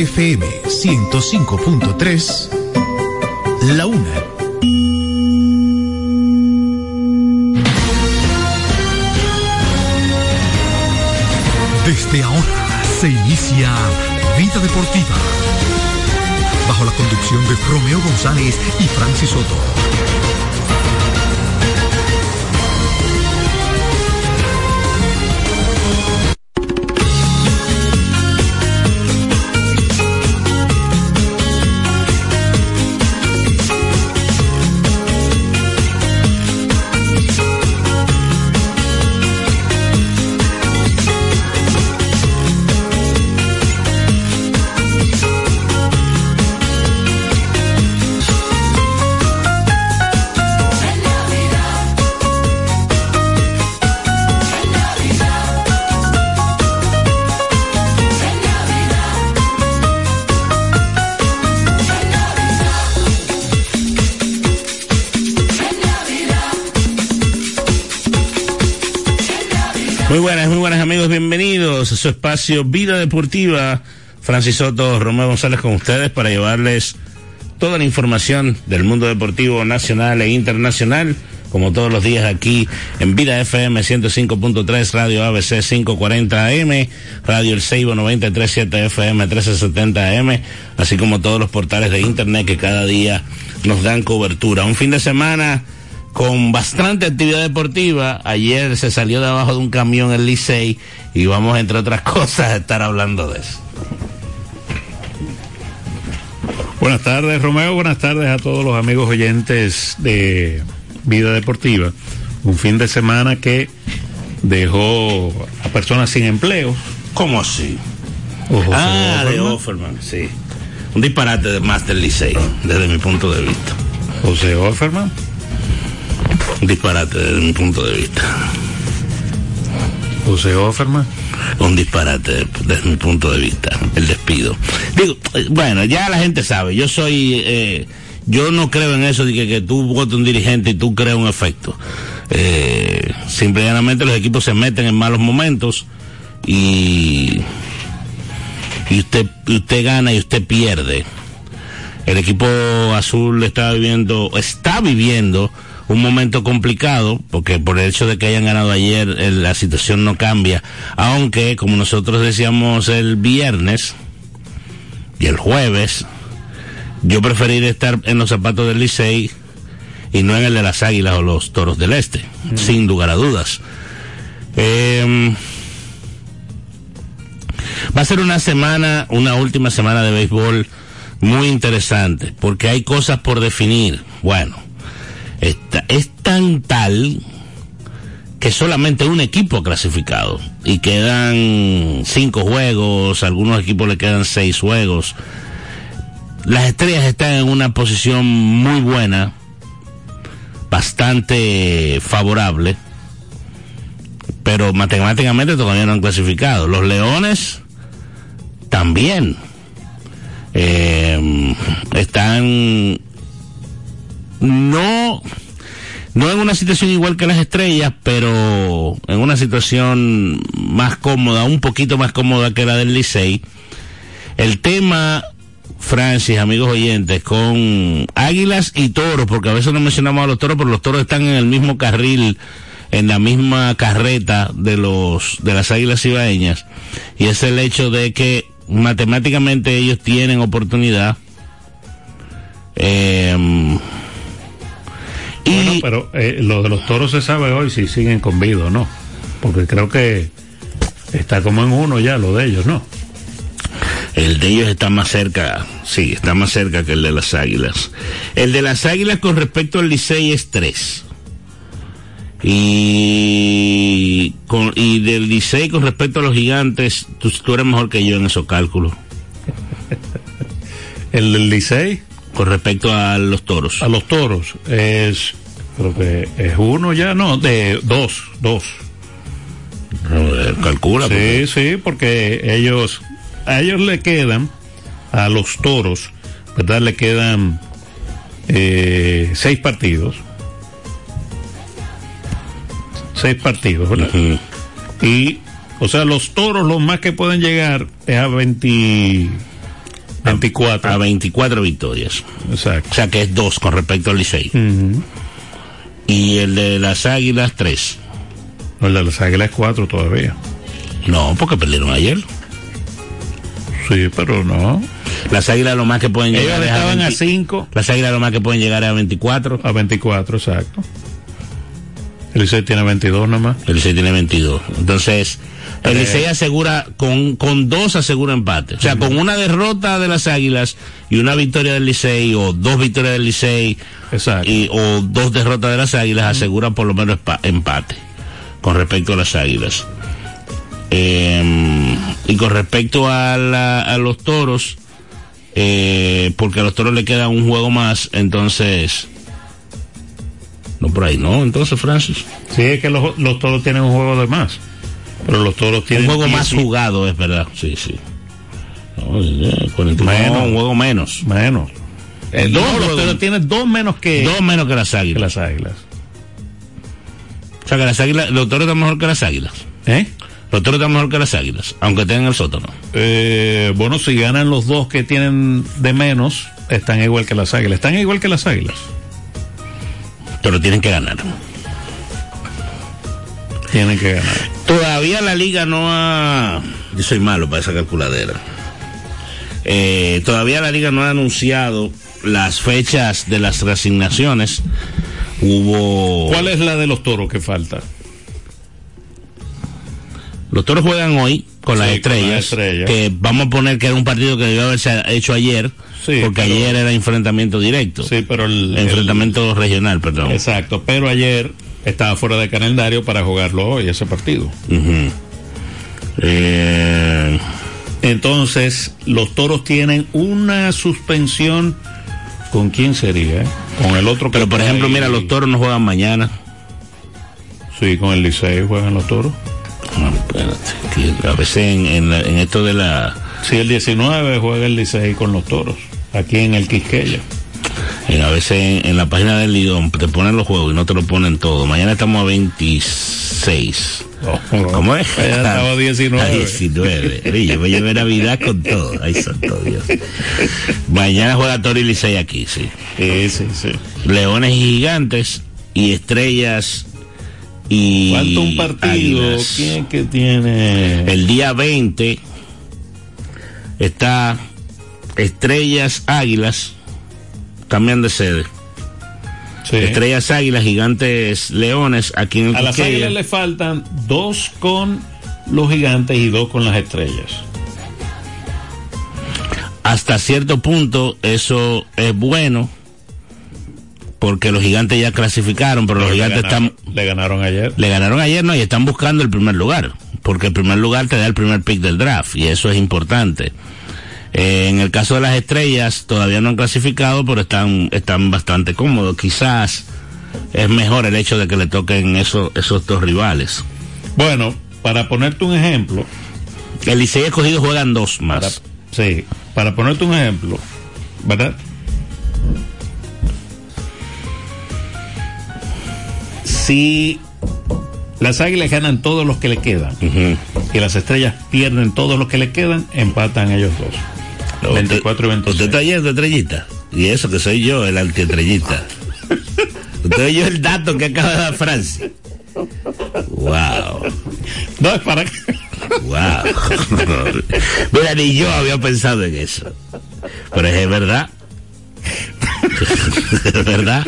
FM 105.3, la una. Desde ahora se inicia Vida Deportiva. Bajo la conducción de Romeo González y Francis Soto. Su espacio Vida Deportiva. Francis Soto, Romeo González con ustedes para llevarles toda la información del mundo deportivo nacional e internacional, como todos los días aquí en Vida FM 105.3, Radio ABC 540 AM, Radio El Seibo 937 FM 1370 AM, así como todos los portales de internet que cada día nos dan cobertura. Un fin de semana con bastante actividad deportiva. Ayer se salió de abajo de un camión el Licey y vamos, entre otras cosas, a estar hablando de eso. Buenas tardes, Romeo. Buenas tardes a todos los amigos oyentes de Vida Deportiva. Un fin de semana que dejó a personas sin empleo. ¿Cómo así? ah, de Offerman, sí. Un disparate de más del Licey, desde mi punto de vista. José Offerman un disparate desde mi punto de vista. José Offerman. Un disparate desde mi punto de vista, el despido. Digo, eh, bueno, ya la gente sabe, yo soy, eh, yo no creo en eso de que, que tú votes un dirigente y tú creas un efecto. Eh, simplemente los equipos se meten en malos momentos y, y usted, usted gana y usted pierde. El equipo azul está viviendo, está viviendo un momento complicado, porque por el hecho de que hayan ganado ayer, la situación no cambia. Aunque, como nosotros decíamos el viernes y el jueves, yo preferiría estar en los zapatos del Licey y no en el de las Águilas o los Toros del Este, sin lugar a dudas. Em, va a ser una semana, una última semana de béisbol muy interesante, porque hay cosas por definir. Bueno, es tan tal que solamente un equipo ha clasificado y quedan cinco juegos, algunos equipos le quedan seis juegos. Las estrellas están en una posición muy buena, bastante favorable, pero matemáticamente todavía no han clasificado. Los leones también eh, están no, no en una situación igual que las estrellas, pero en una situación más cómoda, un poquito más cómoda que la del Licey. El tema, Francis, amigos oyentes, con águilas y toros, porque a veces no mencionamos a los toros, pero los toros están en el mismo carril, en la misma carreta de los, de las águilas ibaeñas, y es el hecho de que matemáticamente ellos tienen oportunidad, eh, bueno, pero eh, lo de los toros se sabe hoy si siguen con vida o no. Porque creo que está como en uno ya lo de ellos, ¿no? El de ellos está más cerca, sí, está más cerca que el de las águilas. El de las águilas con respecto al Licey es tres. Y, con, y del Licey con respecto a los gigantes, tú, tú eres mejor que yo en esos cálculos. ¿El del Licey? Con respecto a los toros. A los toros es, creo que es uno ya, no, de dos, dos. calcula. Sí, sí, porque ellos, a ellos le quedan, a los toros, ¿verdad? Le quedan eh, seis partidos. Seis partidos, ¿verdad? Y O sea, los toros, los más que pueden llegar es a 20, 24. A 24 victorias. Exacto. O sea que es dos con respecto al Licey. Ujú. Y el de las águilas, tres. No, El de las águilas es 4 todavía. No, porque perdieron ayer. Sí, pero no. Las águilas lo más que pueden Ellos llegar es estaban a 20 5, Las águilas lo más que pueden llegar a 24. a 24, exacto. El Licey tiene 22 nomás. El Licey tiene 22. Entonces, el Eh. Licey asegura, con, con dos asegura empate. O sea, con una derrota de las águilas y una victoria del Licey, o dos victorias del Licey, y, o dos derrotas de las águilas, asegura por lo menos empate con respecto a las águilas. Eh, y con respecto a, la- a los toros, eh, porque a los toros le queda un juego más, entonces. No por ahí, ¿no? Entonces, Francis. Sí, es que los, los toros tienen un juego de más. Pero los toros Un tienen. juego más 10 jugado, es verdad. Sí, sí. No, 49, Menos. no, un juego menos. Menos. Eh, Dos no, los toros tienen dos menos que, Dos menos que las que águilas. las águilas. O sea, que las águilas, los toros están mejor que las águilas. ¿Eh? Los toros están mejor que las águilas, aunque en el sótano. Eh, bueno, si ganan los dos que tienen de menos, están igual que las águilas. Están igual que las águilas. Pero tienen que ganar. Tienen que ganar. Todavía la liga no ha... Yo soy malo para esa calculadera. Eh, todavía la liga no ha anunciado las fechas de las reasignaciones. Hubo... ¿Cuál es la de los toros que falta? Los toros juegan hoy con, Sí, las, con estrellas, las estrellas. Que vamos a poner que era un partido que debió haberse hecho ayer. Sí, porque pero- ayer era enfrentamiento directo. Sí, pero el, enfrentamiento regional, perdón. exacto. Pero ayer estaba fuera de calendario para jugarlo hoy ese partido. Eh, Entonces, los toros tienen una suspensión. ¿Con quién sería? Con el otro. pero por ejemplo, ahí. mira, los toros no juegan mañana. Sí, con el Licey juegan los toros. Ah, espérate, a veces en, en la- en esto de la Sí, el 19 juega el Licey con los toros. Aquí en el Quisqueya. en- a veces en, en la página del Lidón te ponen los juegos y no te lo ponen todo. Mañana estamos a 26. ¿Cómo es? Ya estaba A 19. 19. Oye, yo me llevé Navidad con todo. Ay, santo Dios. Mañana juega Toro y Licey aquí, sí. Sí, sí, sí. Leones y Gigantes y Estrellas y Falta un partido. Águilas. ¿Quién que tiene? El día 20 está Estrellas Águilas. Cambian de sede. Sí. Estrellas Águilas, Gigantes Leones, aquí en el A las águilas le faltan dos con los gigantes y dos con las estrellas. Hasta cierto punto eso es bueno porque los gigantes ya clasificaron, pero los gigantes ganaron, están le ganaron ayer. le ganaron ayer, no, y están buscando el primer lugar, porque el primer lugar te da el primer pick del draft, y eso es importante. Eh, en el caso de las estrellas, todavía no han clasificado, pero están, están bastante cómodos. Quizás es mejor el hecho de que le toquen esos, esos dos rivales. Bueno, para ponerte un ejemplo, El Licey escogido juegan dos para, más. sí, para ponerte un ejemplo, ¿verdad? Si las águilas ganan todos los que le quedan y las estrellas pierden todos los que le quedan, empatan ellos dos. 24 y Usted 26. está yendo estrellita. Y eso que soy yo, el antiestrellita. Usted oyó el dato que acaba de dar Francia. Wow. No, es para. Wow. Mira, ni yo había pensado en eso. Pero es verdad. verdad.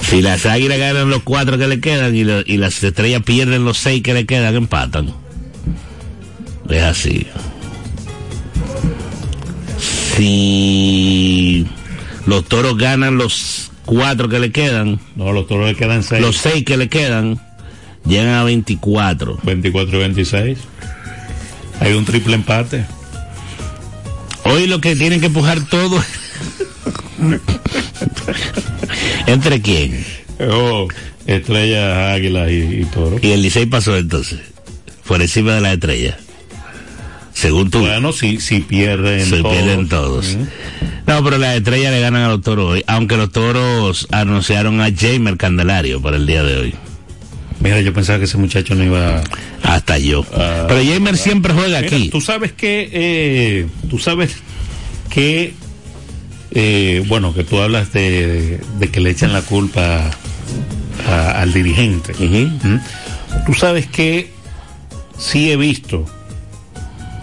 Si las águilas ganan los cuatro que le quedan y, lo- y las estrellas pierden los seis que le quedan, empatan. Es así. Si los toros ganan los cuatro que le quedan, No, los toros le quedan 6. los seis que le quedan, llegan a 24. 24 y 26. Hay un triple empate. Hoy lo que tienen que empujar todo. ¿Entre quién? Oh, estrellas, águilas y, y toros. Y el Licey pasó entonces. Por encima de la estrella. Según tú. Bueno, si, si pierden se todos. pierden todos. No, pero las estrellas le ganan a los toros hoy. Aunque los toros anunciaron a Jamer Candelario para el día de hoy. Mira, yo pensaba que ese muchacho no iba. Hasta yo. Pero Jamer siempre juega Mira, aquí. Tú sabes que, eh, tú sabes que, eh, bueno, que tú hablas de, de que le echan la culpa a- al dirigente. ¿Mm? Tú sabes que sí he visto,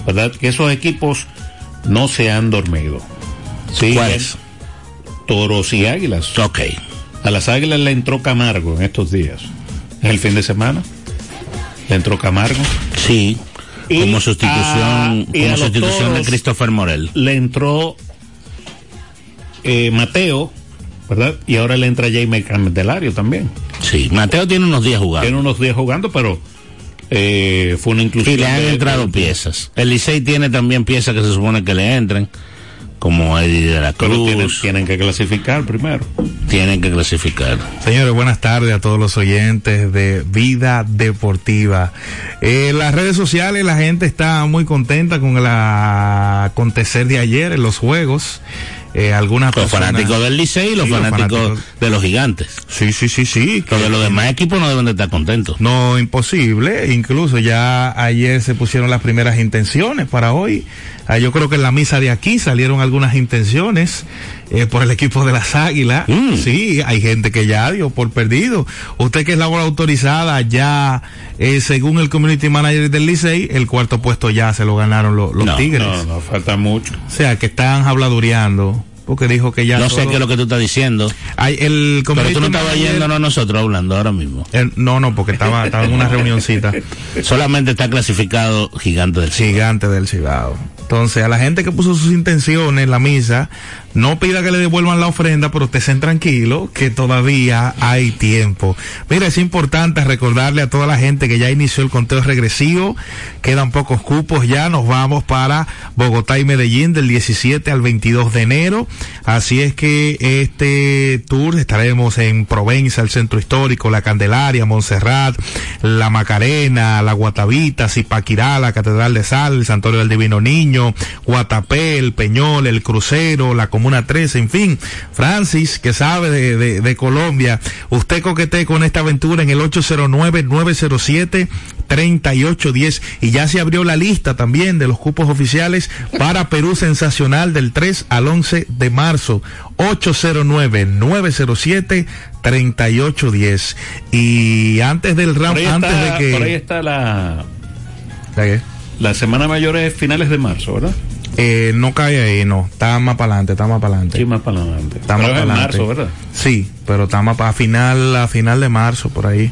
¿verdad? Que esos equipos no se han dormido. Sí, ¿Cuáles? Toros y águilas. Ok. A las águilas le entró Camargo en estos días. En el fin de semana. Le entró Camargo. Sí. Y como sustitución, a como sustitución de Christopher Morel. Le entró eh, Mateo, ¿verdad? Y ahora le entra Jaime Candelario también. Sí. Mateo tiene unos días jugando. Tiene unos días jugando, pero eh, fue una inclusión. Y le han de- entrado de- piezas. El Licey tiene también piezas que se supone que le entren, como Eddie de la Pero Cruz. tienen, tienen que clasificar primero. Tienen que clasificar. Señores, buenas tardes a todos los oyentes de Vida Deportiva. En las redes sociales la gente está muy contenta con el acontecer de ayer en los juegos. Eh, algunas Los personas- fanáticos del Licey y los Sí, los fanáticos de los gigantes. Sí, sí, sí, sí. Porque los demás equipos no deben de estar contentos. No, imposible. Incluso ya ayer se pusieron las primeras intenciones para hoy. Ah, yo creo que en la misa de aquí salieron algunas intenciones eh, por el equipo de las Águilas. Mm. Sí, hay gente que ya dio por perdido. Usted que es la hora autorizada, ya eh, según el community manager del Licey, el cuarto puesto ya se lo ganaron lo- los No, Tigres. No, no, falta mucho. O sea, que están habladureando. Porque dijo que ya. no sé qué es lo que tú estás diciendo. Hay el Pero tú no estabas yéndonos a nosotros hablando ahora mismo. el- no, no, porque estaba, estaba en una reunioncita. Solamente está clasificado Gigante del Cibao. gigante del Cibao. Entonces, a la gente que puso sus intenciones en la misa, no pida que le devuelvan la ofrenda, pero estén tranquilos que todavía hay tiempo. Mira, es importante recordarle a toda la gente que ya inició el conteo regresivo, quedan pocos cupos ya, nos vamos para Bogotá y Medellín del 17 al 22 de enero. Así es que este tour estaremos en Provenza, el centro histórico, la Candelaria, Montserrat, la Macarena, la Guatavita, Zipaquirá, la Catedral de Sal, el Santuario del Divino Niño, Guatapé, el Peñol, el Crucero, la Comuna 13, en fin. Francis, que sabe de, de- de Colombia, usted coquete con esta aventura en el 809-907-3810 y ya se abrió la lista también de los cupos oficiales para Perú Sensacional del 3 al 11 de marzo. 809-907-3810. Y antes del round, ahí, antes está, de por ahí que... está la, ¿La qué? la semana mayor es finales de marzo, ¿verdad? Eh, no cae ahí, no. Está más para adelante, está más para adelante. Sí, más para adelante. Está Pero más es en para adelante. marzo, ¿verdad? Sí, pero está más para final, a final de marzo, por ahí.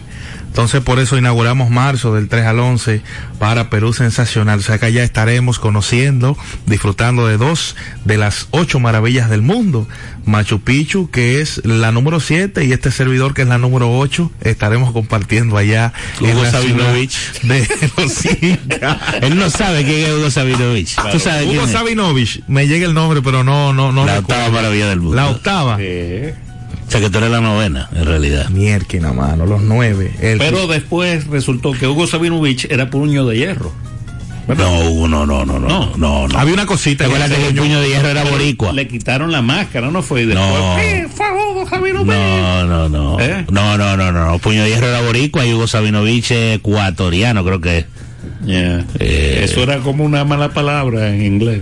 Entonces, por eso inauguramos marzo del 3 al 11 para Perú Sensacional. O sea que allá estaremos conociendo, disfrutando de dos de las ocho maravillas del mundo. Machu Picchu, que es la número 7, y este servidor, que es la número 8, estaremos compartiendo allá Hugo Sabinovich. de los. Él no sabe quién es Hugo Sabinovich. Tú sabes quién Hugo es. Sabinovich, me llega el nombre, pero no, no, no. La recuerdo. octava maravilla del mundo. La octava. Sí. O sea que tú eres la novena, en realidad. Mierquina, mano, los nueve. El- Pero después resultó que Hugo Sabinovich era puño de hierro. ¿verdad? No, Hugo, no, no, no, no, no, no. había una cosita. ¿Te acuerdas que el puño de hierro era boricua? Le quitaron la máscara, ¿no fue? Y después, No. "Eh, fue Hugo Sabinovich. No, no, no. ¿Eh? No, no, no, no. Puño de Hierro era boricua y Hugo Sabinovich es ecuatoriano, creo que. es. Yeah. Eh. Eso era como una mala palabra en inglés.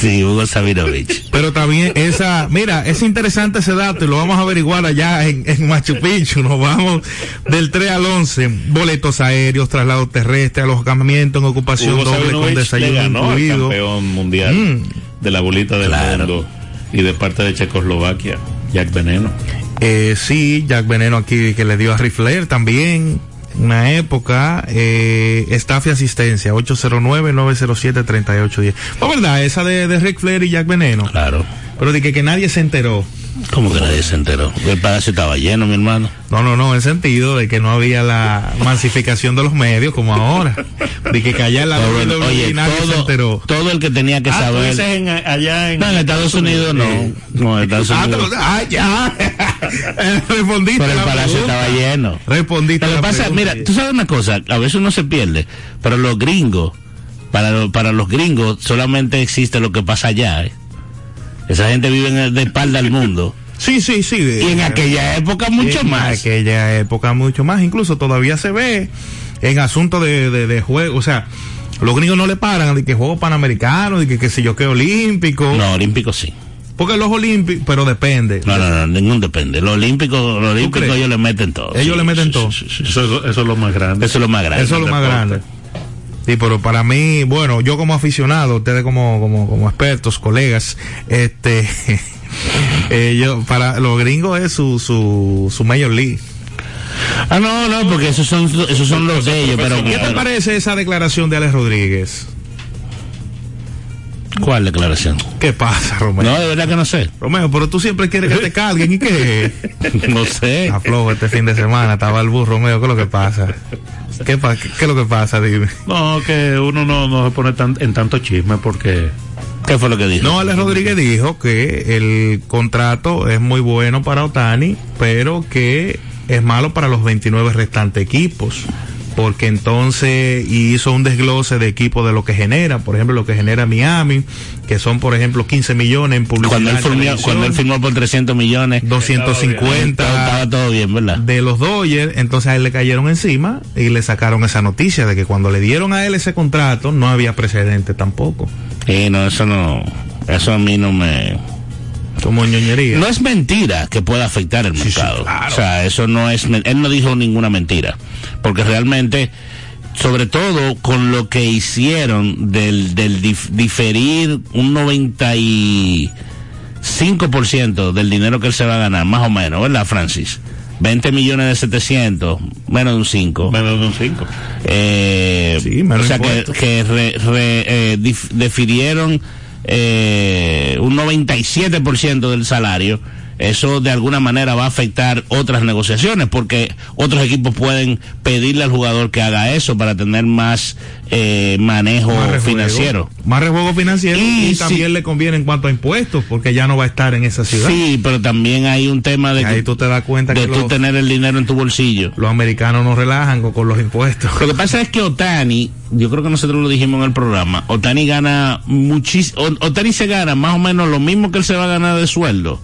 Sí, Hugo Sabinovich. Pero también esa, mira, es interesante ese dato y lo vamos a averiguar allá en, en Machu Picchu. Nos vamos del 3 al 11. Boletos aéreos, traslado terrestre, alojamiento en ocupación Hugo doble con desayuno incluido. campeón mundial Mm. de la bolita del Claro. mundo y de parte de Checoslovaquia, Jack Veneno. Eh, sí, Jack Veneno aquí que le dio a Rifler también. Una época, eh, staff y asistencia, 809-907-3810. Fue verdad, esa de, de Rick Flair y Jack Veneno. Claro. Pero de que, que nadie se enteró. ¿Cómo que nadie se enteró? El palacio estaba lleno, mi hermano. No, no, no, en sentido de que no había la masificación de los medios como ahora. De que callar la Todo oye, nadie se todo, enteró. todo el que tenía que Ah, saber. en- allá en, No, en Estados Unidos no. No, en Estados Ah, Unidos. pero- ah, ya. Respondiste Pero el la palacio pregunta. estaba lleno. Respondiste Lo que la pasa, pregunta. mira, tú sabes una cosa, a veces uno se pierde, pero los gringos, para, para los gringos solamente existe lo que pasa allá. ¿eh? Esa gente vive en el- de espalda al mundo. Sí, sí, sí. Y en aquella época mucho en más. aquella época mucho más. Incluso todavía se ve en asuntos de, de, de juego. O sea, los gringos no le paran de que juegos panamericanos, de que qué sé yo, que olímpico. No, olímpico sí. Porque los olímpicos, pero depende. No, no, no, ningún depende. Los olímpicos, los olímpicos ellos le meten todo. Ellos Sí, le meten sí, todo. sí, sí, sí. Eso, eso es lo más grande. Eso es lo más grande. Eso es lo más deporte. grande. Sí, pero para mí, bueno, yo como aficionado, ustedes como, como, como expertos, colegas, este, eh, yo, para los gringos es su, su, su Major League. Ah, no, no, porque esos son, esos son los de ellos, pero... ¿Qué te parece esa declaración de Alex Rodríguez? ¿Cuál declaración? ¿Qué pasa, Romeo? No, de verdad que no sé. Romeo, pero tú siempre quieres que te carguen y qué. No sé. Aflojo este fin de semana, estaba el burro, Romeo, ¿qué es lo que pasa? ¿Qué, pa- qué, qué es lo que pasa? Dime. No, que uno no, no se pone tan, en tanto chisme porque ¿Qué fue lo que dijo? No, Alex Rodríguez dijo que el contrato es muy bueno para Otani, pero que es malo para los 29 restantes equipos. Porque entonces hizo un desglose de equipos de lo que genera, por ejemplo, lo que genera Miami, que son, por ejemplo, 15 millones en publicidad. Cuando él, firmó, cuando él firmó por 300 millones, 250 todo- estaba todo bien, ¿verdad? de los Dodgers, entonces a él le cayeron encima y le sacaron esa noticia de que cuando le dieron a él ese contrato no había precedente tampoco. Sí, no, eso no, eso a mí no me... Como ñoñería. No es mentira que pueda afectar el sí, mercado. claro. O sea, eso no es, él no dijo ninguna mentira. Porque realmente, sobre todo con lo que hicieron del, del dif- diferir un 95% del dinero que él se va a ganar, más o menos, ¿verdad, Francis? 20 millones de 700, menos de un 5. menos de un 5. Eh, Sí, menos o sea que, que re- re- eh, dif- defirieron eh, un 97% del salario. Eso de alguna manera va a afectar otras negociaciones porque otros equipos pueden pedirle al jugador que haga eso para tener más eh, manejo Más financiero. Más rejuego financiero y, Y también le conviene en cuanto a impuestos porque ya no va a estar en esa ciudad. Sí, pero también hay un tema de, Y ahí que- tú te das cuenta de que tú los, tener el dinero en tu bolsillo. los americanos no relajan con, con los impuestos. Lo que pasa es que Otani, yo creo que nosotros lo dijimos en el programa, Otani gana muchísimo, Otani se gana más o menos lo mismo que él se va a ganar de sueldo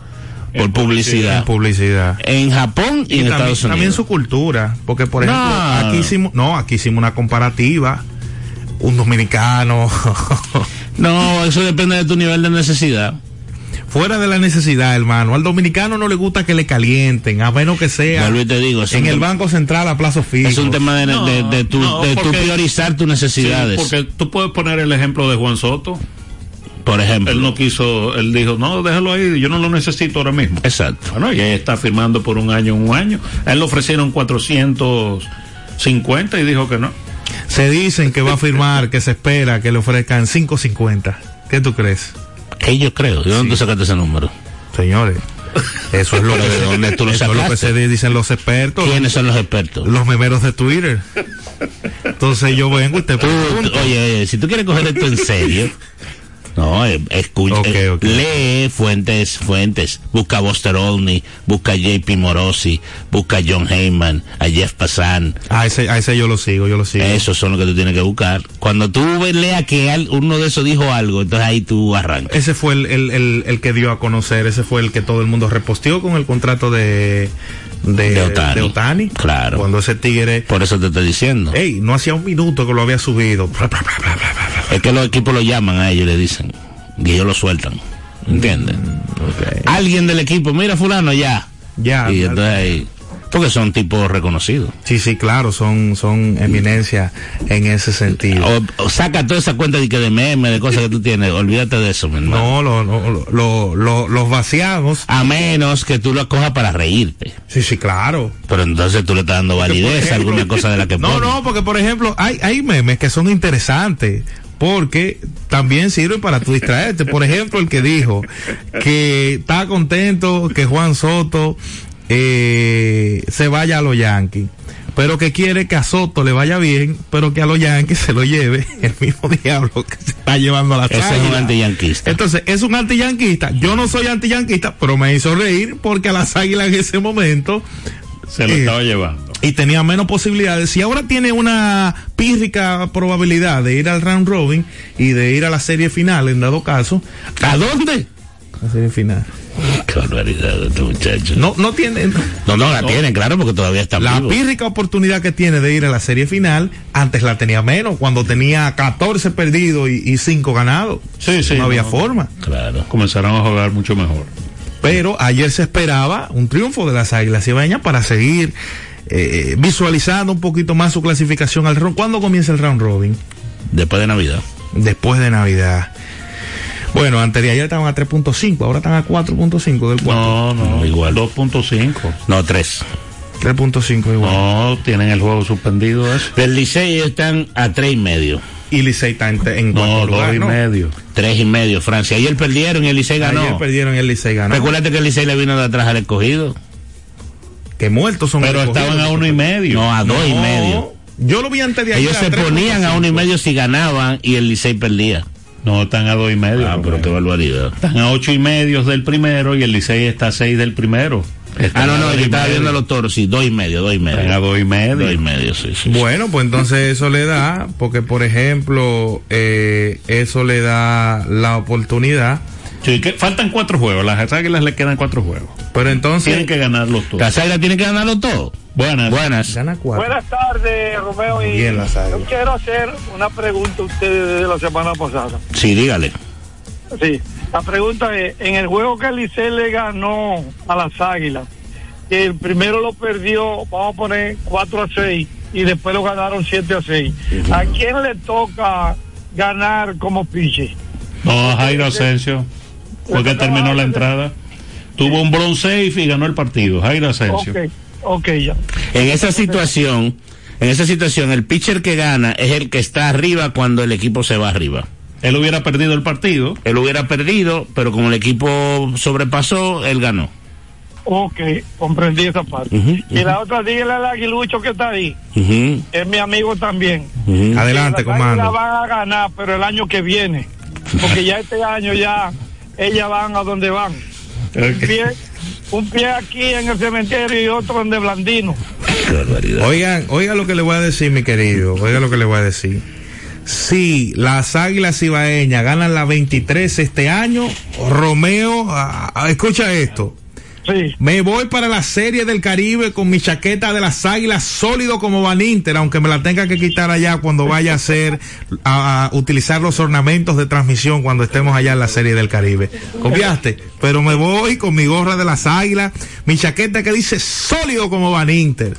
por publicidad. En publicidad. En Japón y, Y en también, Estados Unidos. también su cultura, porque por No. ejemplo, aquí hicimos, no, aquí hicimos una comparativa, un dominicano, No, eso depende de tu nivel de necesidad. fuera de la necesidad, hermano, al dominicano no le gusta que le calienten, a menos que sea Vuelvo y te digo, en el Banco Central a plazo fijo. Es un tema de, No, de, de tu, no, de tu priorizar tus necesidades. porque tú puedes poner el ejemplo de Juan Soto. Por ejemplo. Él no quiso, él dijo, no, déjalo ahí, yo no lo necesito ahora mismo. Exacto. Bueno, y ahí está firmando por un año, un año. A él le ofrecieron 450 y dijo que no. Se dicen que va a firmar, que se espera que le ofrezcan 5.50. ¿Qué tú crees? Que yo creo. ¿De dónde tú sacaste ese número? Señores, eso es lo que, ¿De dónde tú lo eso es lo que sacaste? se dicen los expertos, ¿Quiénes son los expertos? los memeros de Twitter. Entonces yo vengo y te pregunto. oye, oye, si tú quieres coger esto en serio, no, eh, escucha, eh, lee fuentes, fuentes, busca a Buster Olney, busca a JP Morosi, busca a John Heyman, a Jeff Passan, A ese, a ese yo lo sigo, yo lo sigo. esos son los que tú tienes que buscar. Cuando tú leas que uno de esos dijo algo, entonces ahí tú arrancas. Ese fue el, el, el, el que dio a conocer, ese fue el que todo el mundo reposteó con el contrato de, de, De Otani. de Otani. Claro. Cuando ese tigre, Por eso te estoy diciendo. ey, no hacía un minuto que lo había subido. Es que los equipos lo llaman a ellos y le dicen, y ellos lo sueltan. ¿Entiendes? Ok. Alguien del equipo, mira fulano ya. Ya. y entonces ahí, porque son tipos reconocidos. Sí, sí, claro, son, son eminencia en ese sentido. O, o saca toda esa cuenta de que de memes, de cosas que tú tienes, olvídate de eso, mi hermano. No, lo, lo, lo, lo- los vaciamos. A menos que tú lo cojas para reírte. Sí, sí, claro. Pero entonces tú le estás dando validez a alguna cosa de la que No, pones. no, porque por ejemplo, hay, hay memes que son interesantes. Porque también sirven para tú distraerte. Por ejemplo, el que dijo que está contento que Juan Soto eh, se vaya a los Yankees. Pero que quiere que a Soto le vaya bien, pero que a los Yankees se lo lleve el mismo diablo que se está llevando a la Ese es un Águilas. antiyanquista. Entonces, es un antiyanquista. Yo no soy antiyanquista, pero me hizo reír porque a las águilas en ese momento Se lo Eh, estaba llevando. y tenía menos posibilidades. Si ahora tiene una pírrica probabilidad de ir al round robin y de ir a la serie final, en dado caso, ¿A dónde? La serie final. Qué barbaridad de este muchacho. No, no tiene. No, no la tienen, claro, porque todavía está La vivo. pírrica oportunidad que tiene de ir a la serie final, antes la tenía menos, cuando tenía 14 perdidos y, 5 ganados. Sí, sí. No había no. forma. Claro. Comenzaron a jugar mucho mejor. Pero ayer se esperaba un triunfo de las Águilas Cibaeñas para seguir eh, visualizando un poquito más su clasificación al round. ¿Cuándo comienza el round robin? Después de Navidad. Después de Navidad. Bueno, antes de ayer estaban a 3.5, ahora están a 4.5 del 4. No, no, Igual. 2.5. No, tres. 3.5 igual. No, tienen el juego suspendido eso. Del Licey ellos están a tres y medio. Y Licey está en, en No, cuarto dos lugar, y ¿no? medio. Tres y medio, Francia. Ayer perdieron y el Licey ganó. Ayer perdieron y el Licey ganó. Recuérdate que el Licey le vino de atrás al escogido. que muertos son Pero estaban a uno y medio. No, a dos y No, medio. Yo lo vi antes de ayer. Ellos a se 3.5. ponían a uno y medio si ganaban y el Licey perdía. No, están a dos y medio. Ah, pero qué barbaridad. Están a ocho y medio del primero y el Licey está a seis del primero. Ah, no, no, yo y estaba medio. viendo a los toros, sí, dos y medio, dos y medio. Están a dos y medio. Dos y medio, sí, sí. Bueno, pues entonces eso le da, porque por ejemplo, eh, eso le da la oportunidad. Sí, que faltan cuatro juegos. Las águilas le quedan cuatro juegos. Pero entonces. Tienen que ganarlos todos. Las águilas tienen que ganarlo todo. Buenas. Buenas. Buenas tardes, Romeo. Y Bien, las águilas. yo quiero hacer una pregunta a ustedes de la semana pasada. Sí, dígale. Sí, la pregunta es, en el juego que Licey le ganó a las Águilas, que el primero lo perdió, vamos a poner 4 a 6, y después lo ganaron 7 a 6. ¿A quién le toca ganar como piche? No, a Jairo Asensio. Fue que terminó la entrada. Tuvo un bronce y ganó el partido. Jairo Asensio. Ok, ok, ya. En esa situación, en esa situación, el pitcher que gana es el que está arriba cuando el equipo se va arriba. Él hubiera perdido el partido. Él hubiera perdido, pero como el equipo sobrepasó, él ganó. Ok, comprendí esa parte. Y la otra, dígale al aguilucho que está ahí, es mi amigo también. Adelante, comando. van a ganar, pero el año que viene. Porque ya este año ya ellas van a donde van. Pie, un pie aquí en el cementerio y otro en de Blandino. Qué barbaridad. Oigan, oiga lo que le voy a decir, mi querido. Oiga lo que le voy a decir. Si las Águilas Ibaeñas ganan la 23 este año, Romeo, ah, ah, escucha esto. Sí. Me voy para la serie del Caribe con mi chaqueta de las águilas sólido como Van Inter, aunque me la tenga que quitar allá cuando vaya a hacer, a, a utilizar los ornamentos de transmisión cuando estemos allá en la serie del Caribe. ¿Copiaste? Pero me voy con mi gorra de las águilas, mi chaqueta que dice sólido como Van Inter.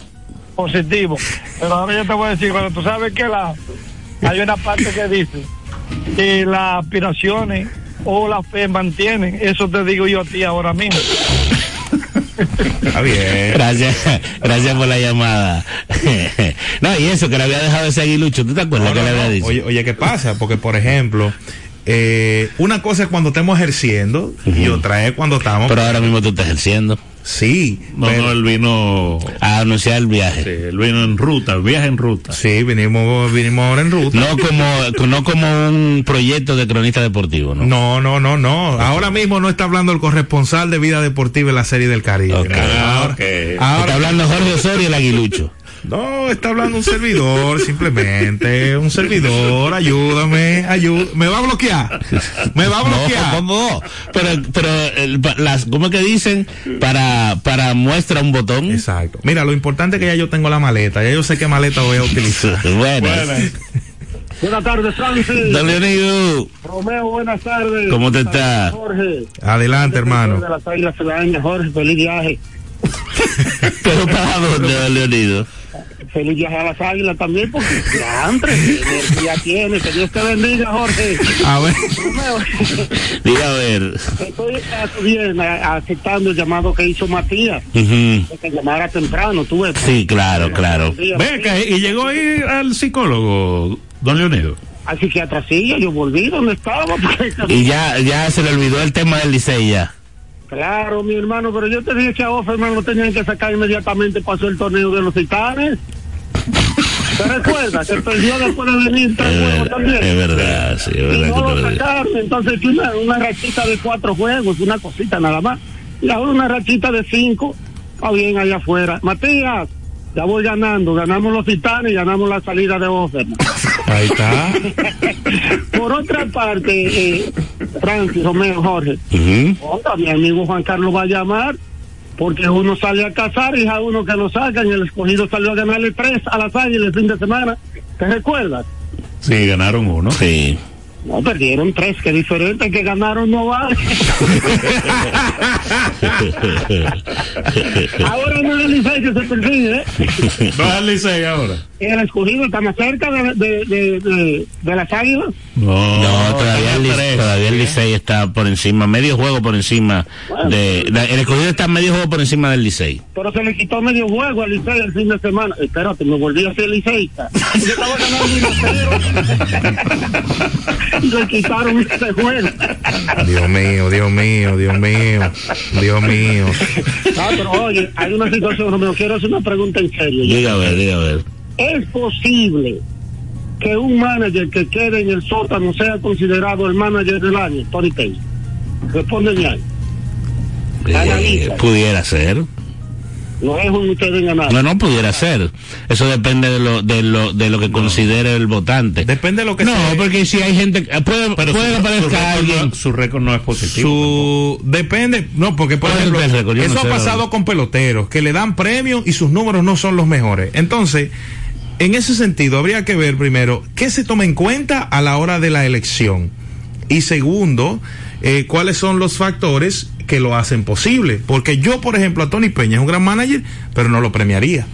positivo. Pero ahora yo te voy a decir, cuando tú sabes que la hay una parte que dice que las aspiraciones o la fe mantienen, eso te digo yo a ti ahora mismo. Está bien. Gracias, gracias por la llamada. no, y eso que le había dejado ese aguilucho, ¿tú te acuerdas No, que le había no. dicho? Oye, oye, ¿qué pasa? Porque, por ejemplo, eh, una cosa es cuando estemos ejerciendo y otra es cuando estamos. Pero ahora mismo tú estás ejerciendo sí, No, pero- no, él vino. a anunciar el viaje. sí, él vino en ruta, viaje en ruta. sí, vinimos, vinimos ahora en ruta. No como, no como un proyecto de cronista deportivo, ¿no? No, no, no, no. Ahora mismo no está hablando el corresponsal de vida deportiva en la serie del Caribe. Ah, ahora- Está hablando Jorge Osorio y el aguilucho. No, está hablando un servidor, simplemente. Un servidor, ayúdame, ayúdame. ¿Me va a bloquear? ¿Me va a bloquear? No. Pero, pero el- las, ¿cómo es que dicen? Para, para muestra un botón. Exacto. Mira, lo importante es que ya yo tengo la maleta. Ya yo sé qué maleta voy a utilizar. Buenas. Buenas. Buenas tardes, Francis. Don Leonido, Romeo, buenas tardes. ¿cómo te está? Jorge. Adelante, hermano. De las Jorge, feliz viaje. ¿Pero para dónde, don Leonido? Feliz viaje a las Águilas también, porque qué energía tiene. Que Dios te bendiga, Jorge. A ver. Diga a ver. estoy eh, bien a- aceptando el llamado que hizo Matías, Ujú. de que llamara temprano, tú ves. Sí, claro, claro. Ve acá, y llegó ahí al psicólogo, don Leonido. Al psiquiatra sí, yo volví donde estaba. Y ya, ya se le olvidó el tema del Licey ya. Claro, mi hermano, pero yo te dije que a Offerman lo tenían que sacar inmediatamente, pasó el torneo de los titanes. ¿Te recuerdas? Que perdió después de venir tres Es, juegos también. es verdad, sí, es y verdad no que lo sacaron, entonces una, una rachita de cuatro juegos, una cosita nada más. Y ahora una rachita de cinco, está bien allá afuera. Matías, Ya voy ganando, ganamos los titanes y ganamos la salida de Offerman. Ahí está. Por otra parte, eh, Francis, Romeo, Jorge, mi amigo Juan Carlos va a llamar porque uno sale a cazar y a uno que lo sacan y el escogido salió a ganarle tres a las águilas el fin de semana. ¿Te recuerdas? Sí, ganaron uno. Sí. No, perdieron tres, que diferente que ganaron no vale. Ahora no es el Licey que se persigue, ¿eh? Va al Licey ahora. El escogido está más cerca de, de, de, de- de las águilas. No, No, todavía el, tres. todavía el Licey está por encima, medio juego por encima de, de- el escogido está medio juego por encima del Licey. Pero se le quitó medio juego al Licey el fin de semana. Espérate, me volví a ser liceísta. Yo estaba ganando 1-0. le quitaron ese juego. Dios mío, Dios mío, Dios mío, Dios mío. Ah, pero oye, hay una situación, Romeo, quiero hacer una pregunta en serio. Diga a ver, diga a ver. ¿Es posible que un manager que quede en el sótano sea considerado el manager del año, Tony? Responde ahí. Eh, Analiza. pudiera ser. No es un ustedes en ganar. No, no pudiera ser. Eso depende de lo, de lo, de lo que considere el votante. Depende de lo que no, sea. porque si hay gente, puede, Pero puede su, que su aparezca récord alguien. no, su récord no es positivo. Su depende, no, porque por ¿Cuál es el ejemplo, récord? Yo no eso ha pasado con peloteros que le dan premios y sus números no son los mejores. Entonces, en ese sentido, habría que ver primero qué se toma en cuenta a la hora de la elección y segundo, eh, cuáles son los factores que lo hacen posible. Porque yo, por ejemplo, a Tony Peña es un gran manager, pero no lo premiaría.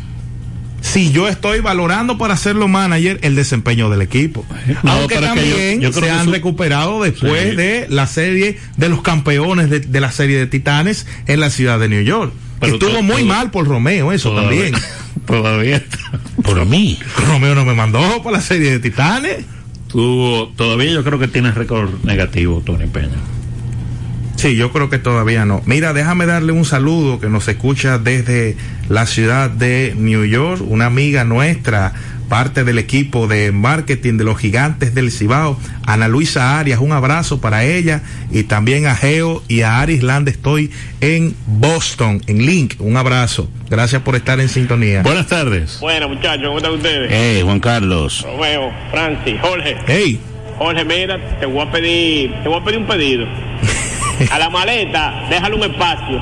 Si yo estoy valorando para hacerlo manager el desempeño del equipo. No, Aunque yo- también yo se han su- recuperado después Sí. de la serie de los campeones de, de la serie de Titanes en la ciudad de New York. Pero Estuvo todo- muy todo- mal por Romeo, eso Todavía- también. Todavía está. Por mí. Romeo no me mandó para la serie de Titanes. Tuvo- todavía yo creo que tiene récord negativo, Tony Peña. Sí, yo creo que todavía no. Mira, déjame darle un saludo que nos escucha desde la ciudad de New York, una amiga nuestra, parte del equipo de marketing de los gigantes del Cibao, Ana Luisa Arias, un abrazo para ella y también a Geo y a Aris Land, estoy en Boston, en Link, un abrazo. Gracias por estar en sintonía. Buenas tardes. Bueno, muchachos, ¿cómo están ustedes? Eh, Juan Carlos. Romeo, Francis, Jorge. Hey, Jorge, mira, te voy a pedir, te voy a pedir un pedido. A la maleta, déjale un espacio.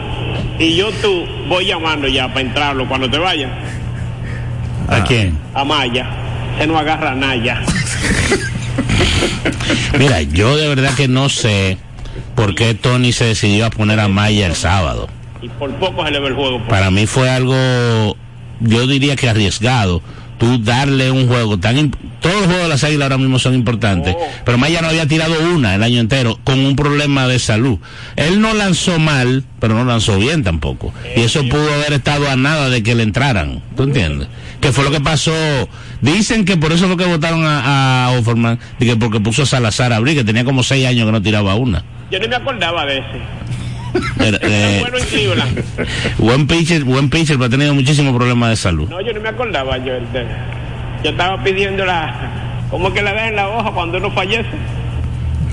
Y yo tú voy llamando ya para entrarlo cuando te vayas. ¿A quién? A Maya. Se nos agarra Naya. Mira, yo de verdad que no sé por qué Tony se decidió a poner a Maya el sábado. Y por poco se le ve el juego. Para mí fue algo, yo diría que arriesgado. Tú darle un juego tan... Todos los juegos de las águilas ahora mismo son importantes. Oh. Pero Maya no había tirado una el año entero con un problema de salud. Él no lanzó mal, pero no lanzó bien tampoco. Y eso pudo haber estado a nada de que le entraran. ¿Tú entiendes? Que fue lo que pasó. Dicen que por eso fue que votaron a, a Offerman. y que porque puso a Salazar a abrir, que tenía como seis años que no tiraba una. Yo ni me acordaba de ese. Era, eh, bueno en Cleveland. buen pitcher, buen pitcher, pero ha tenido muchísimos problemas de salud. No, yo no me acordaba. Yo, de- yo estaba pidiendo la. ¿Cómo que le den la hoja cuando uno fallece?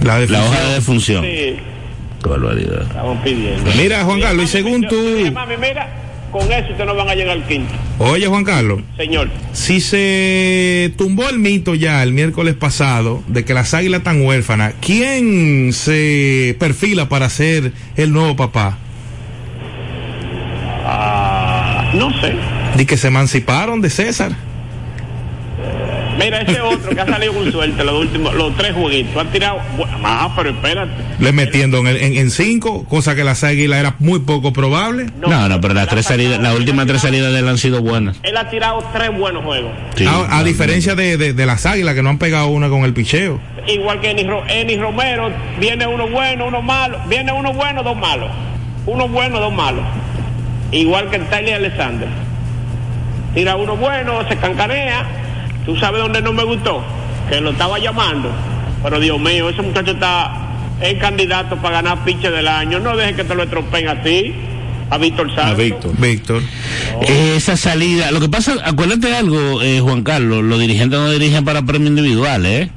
la La hoja de defunción. Sí, Qué barbaridad. estaban pidiendo. Mira, Juan Carlos, y según tú... Mira, mami, mira, con eso ustedes no van a llegar al quinto. Oye, Juan Carlos. Señor. Si se tumbó el mito ya el miércoles pasado de que las águilas están huérfanas, ¿quién se perfila para ser el nuevo papá? Ah, no sé. De que se emanciparon de César. Mira, ese otro que ha salido con suerte los últimos, los tres jueguitos. Ha tirado. bueno, Ah, pero espérate. Le metiendo en, el- en- en cinco, cosa que las águilas era muy poco probable. No, no, pero las tres salidas, las últimas tres salidas de él han sido buenas. Él ha tirado tres buenos juegos. Sí, a, a no, diferencia de, de- de las águilas que no han pegado una con el picheo. Igual que Eni, Eni Romero, viene uno bueno, uno malo. Viene uno bueno, dos malos. Uno bueno, dos malos. Igual que el Tyler Alexander. Tira uno bueno, se cancanea. ¿Tú sabes dónde no me gustó? Que lo estaba llamando. Pero Dios mío, ese muchacho está en candidato para ganar pinche del año. No dejes que te lo estropeen a ti, a Víctor Santos. A Víctor. Víctor. Esa salida, lo que pasa, acuérdate de algo, eh, Juan Carlos, los dirigentes no dirigen para premios individuales, ¿eh?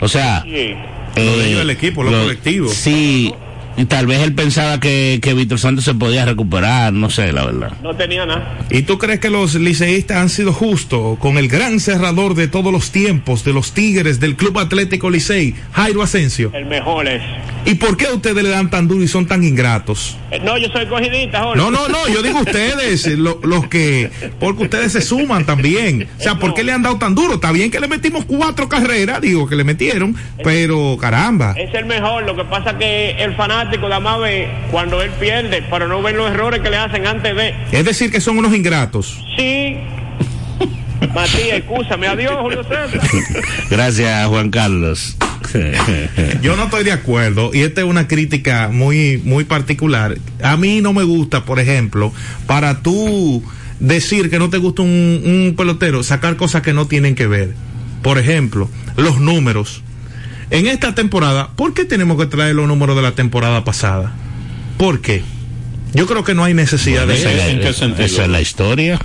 O sea, Sí. Lo de ellos, el equipo, lo colectivo. Sí, Y tal vez él pensaba que, que Víctor Santos se podía recuperar, no sé, la verdad. No tenía nada. ¿Y tú crees que los liceístas han sido justos con el gran cerrador de todos los tiempos de los Tigres del Club Atlético Licey, Jairo Asensio? El mejor es. ¿Y por qué ustedes le dan tan duro y son tan ingratos? Eh, No, yo soy cogidita, Jorge. No, no, no, yo digo ustedes, eh, lo- los que, porque ustedes se suman también. O sea, ¿por qué le han dado tan duro? Está bien que le metimos cuatro carreras, digo que le metieron, pero caramba. Es el mejor. Lo que pasa que el fanático nada más ve cuando él pierde, pero no ven los errores que le hacen antes de. Es decir, que son unos ingratos. Sí. Matías, escúchame. Adiós, Julio César. Gracias, Juan Carlos. Yo no estoy de acuerdo y esta es una crítica muy muy particular. A mí no me gusta, por ejemplo, para tú decir que no te gusta un, un pelotero, sacar cosas que no tienen que ver. Por ejemplo, los números. En esta temporada, ¿por qué tenemos que traer los números de la temporada pasada? ¿Por qué? Yo creo que no hay necesidad de eso. es ¿En la- qué sentido? esa es la historia.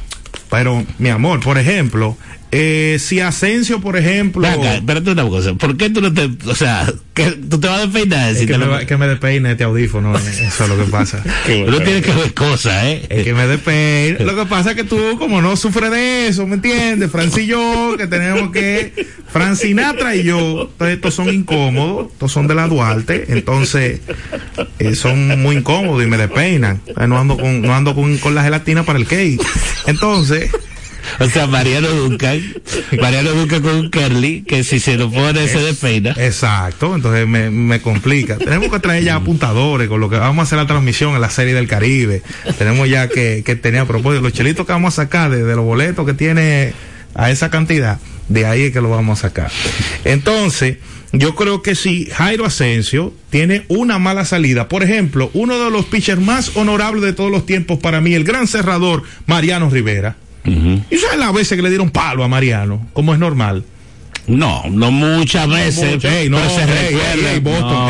Pero, mi amor, por ejemplo, eh, si Asensio, por ejemplo... Ven acá, espérate una cosa. ¿Por qué tú no te. O sea, que tú te vas a despeinar? Es si que, te me, lo- va- que me despeine este audífono, eh, eso es lo que pasa. Uno tiene que ver cosas, ¿eh? Es que me despeine. Lo que pasa es que tú, como no sufres de eso, ¿me entiendes? Francis y yo, que tenemos que. Fran Sinatra y yo, entonces estos son incómodos, estos son de la Duarte, entonces eh, son muy incómodos y me despeinan. Eh, No ando con, no ando con, con la gelatina para el cake. Entonces. O sea, Mariano Duncan, Mariano Duncan con un curly, que si se lo pone se despeina. Exacto, entonces me, me complica. Tenemos que traer ya apuntadores con lo que vamos a hacer la transmisión en la serie del Caribe. Tenemos ya que, que tener a propósito los chelitos que vamos a sacar de, de los boletos que tiene a esa cantidad, de ahí es que lo vamos a sacar. Entonces, yo creo que si Jairo Asensio tiene una mala salida, por ejemplo, uno de los pitchers más honorables de todos los tiempos para mí, el gran cerrador Mariano Rivera. Y sabes las veces que le dieron palo a Mariano, como es normal. No, no muchas veces. Mucho. Ey, no, pero se ey, recuerda. ey, Boston, No.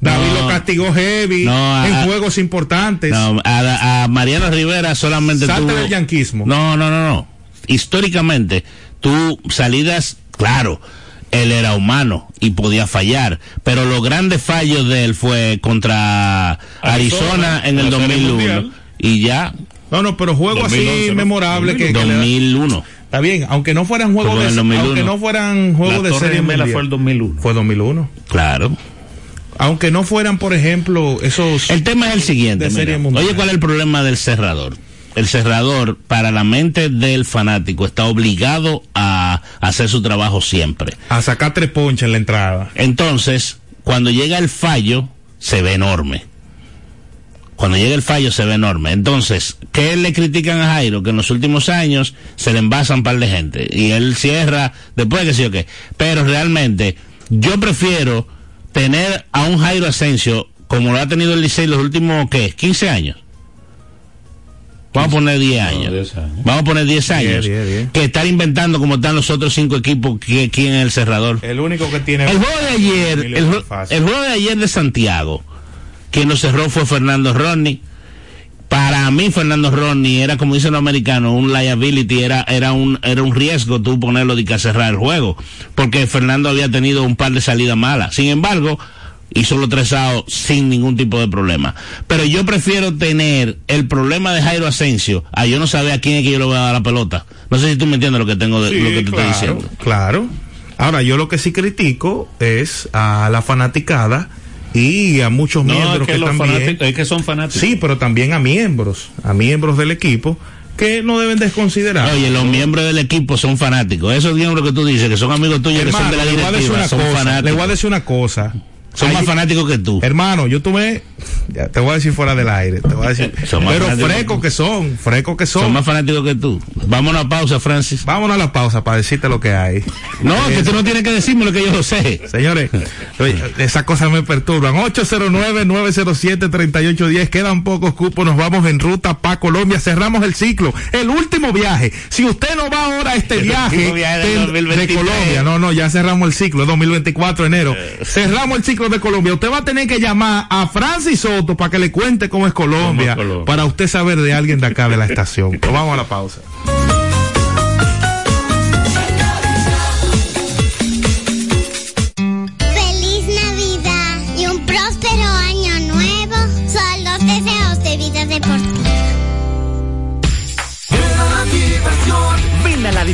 David No. lo castigó heavy No, en juegos importantes. No, a, a Mariano Rivera solamente Salte tuvo- del yanquismo. No, no, no, no. Históricamente, tú salidas, claro, él era humano y podía fallar, pero los grandes fallos de él fue contra Arizona, Arizona, en el en la Serie 2001 Mundial. y ya No, no, pero juegos 2011, así ¿no? memorables que, que le da- 2001. Está bien, aunque no fueran juegos de el 2001. aunque no fueran juegos La de Torre serie mundial. fue el 2001. Fue 2001. Claro. Aunque no fueran, por ejemplo, esos El tema es el siguiente. De serie mira. mundial. Oye, ¿cuál es el problema del cerrador? El cerrador, para la mente del fanático, está obligado a hacer su trabajo siempre. a sacar tres ponches en la entrada. Entonces, cuando llega el fallo, se ve enorme. Cuando llega el fallo, se ve enorme. Entonces, ¿qué le critican a Jairo? Que en los últimos años se le envasan un par de gente. Y él cierra después que sí o qué. Pero realmente, yo prefiero tener a un Jairo Asensio como lo ha tenido el Licey los últimos, ¿qué? 15 años. Vamos a poner 10 años. 10 años. Vamos a poner 10 años. 10, 10. Que estar inventando como están los otros cinco equipos, que, quién es el cerrador. El único que tiene El juego de ayer, el juego de ayer de Santiago, quien lo cerró fue Fernando Rodney. Para mí Fernando Rodney era como dicen los americanos, un liability, era, era un, era un riesgo tú ponerlo de que cerrar el juego, porque Fernando había tenido un par de salidas malas. Sin embargo, hizo los tres sin ningún tipo de problema. Pero yo prefiero tener el problema de Jairo Asensio a yo no saber a quién es que yo le voy a dar la pelota. No sé si tú me entiendes lo que tengo de, Sí, lo que te claro, estoy diciendo. Claro. Ahora, yo lo que sí critico es a la fanaticada y a muchos No, miembros que, que, también. es que son fanáticos. Sí, pero también a miembros, a miembros del equipo que no deben desconsiderar. Oye, los miembros del equipo son fanáticos. Esos miembros que tú dices, que son amigos tuyos, que son Hermano, de la directiva, son cosa. fanáticos. Le voy a decir una cosa. Son más fanáticos que tú. Hermano, yo tuve, ya, te voy a decir fuera del aire, te voy a decir, Son pero frescos que son, frescos que son. Son más fanáticos que tú. Vamos a una pausa, Francis. Vámonos a la pausa para decirte lo que hay. No, que tú no tienes que decirme lo que yo lo sé. Señores, esas cosas me perturban. 809-907-3810. Quedan pocos cupos. Nos vamos en ruta para Colombia. Cerramos el ciclo. El último viaje. Si usted no va ahora a este El viaje de, 2023. de Colombia, no, no, ya cerramos el ciclo. Es 2024 enero. Eh. Cerramos el ciclo de Colombia. Usted va a tener que llamar a Francis Soto para que le cuente cómo es Colombia. ¿Cómo es Colombia? Para usted saber de alguien de acá de la estación. Vamos a la pausa.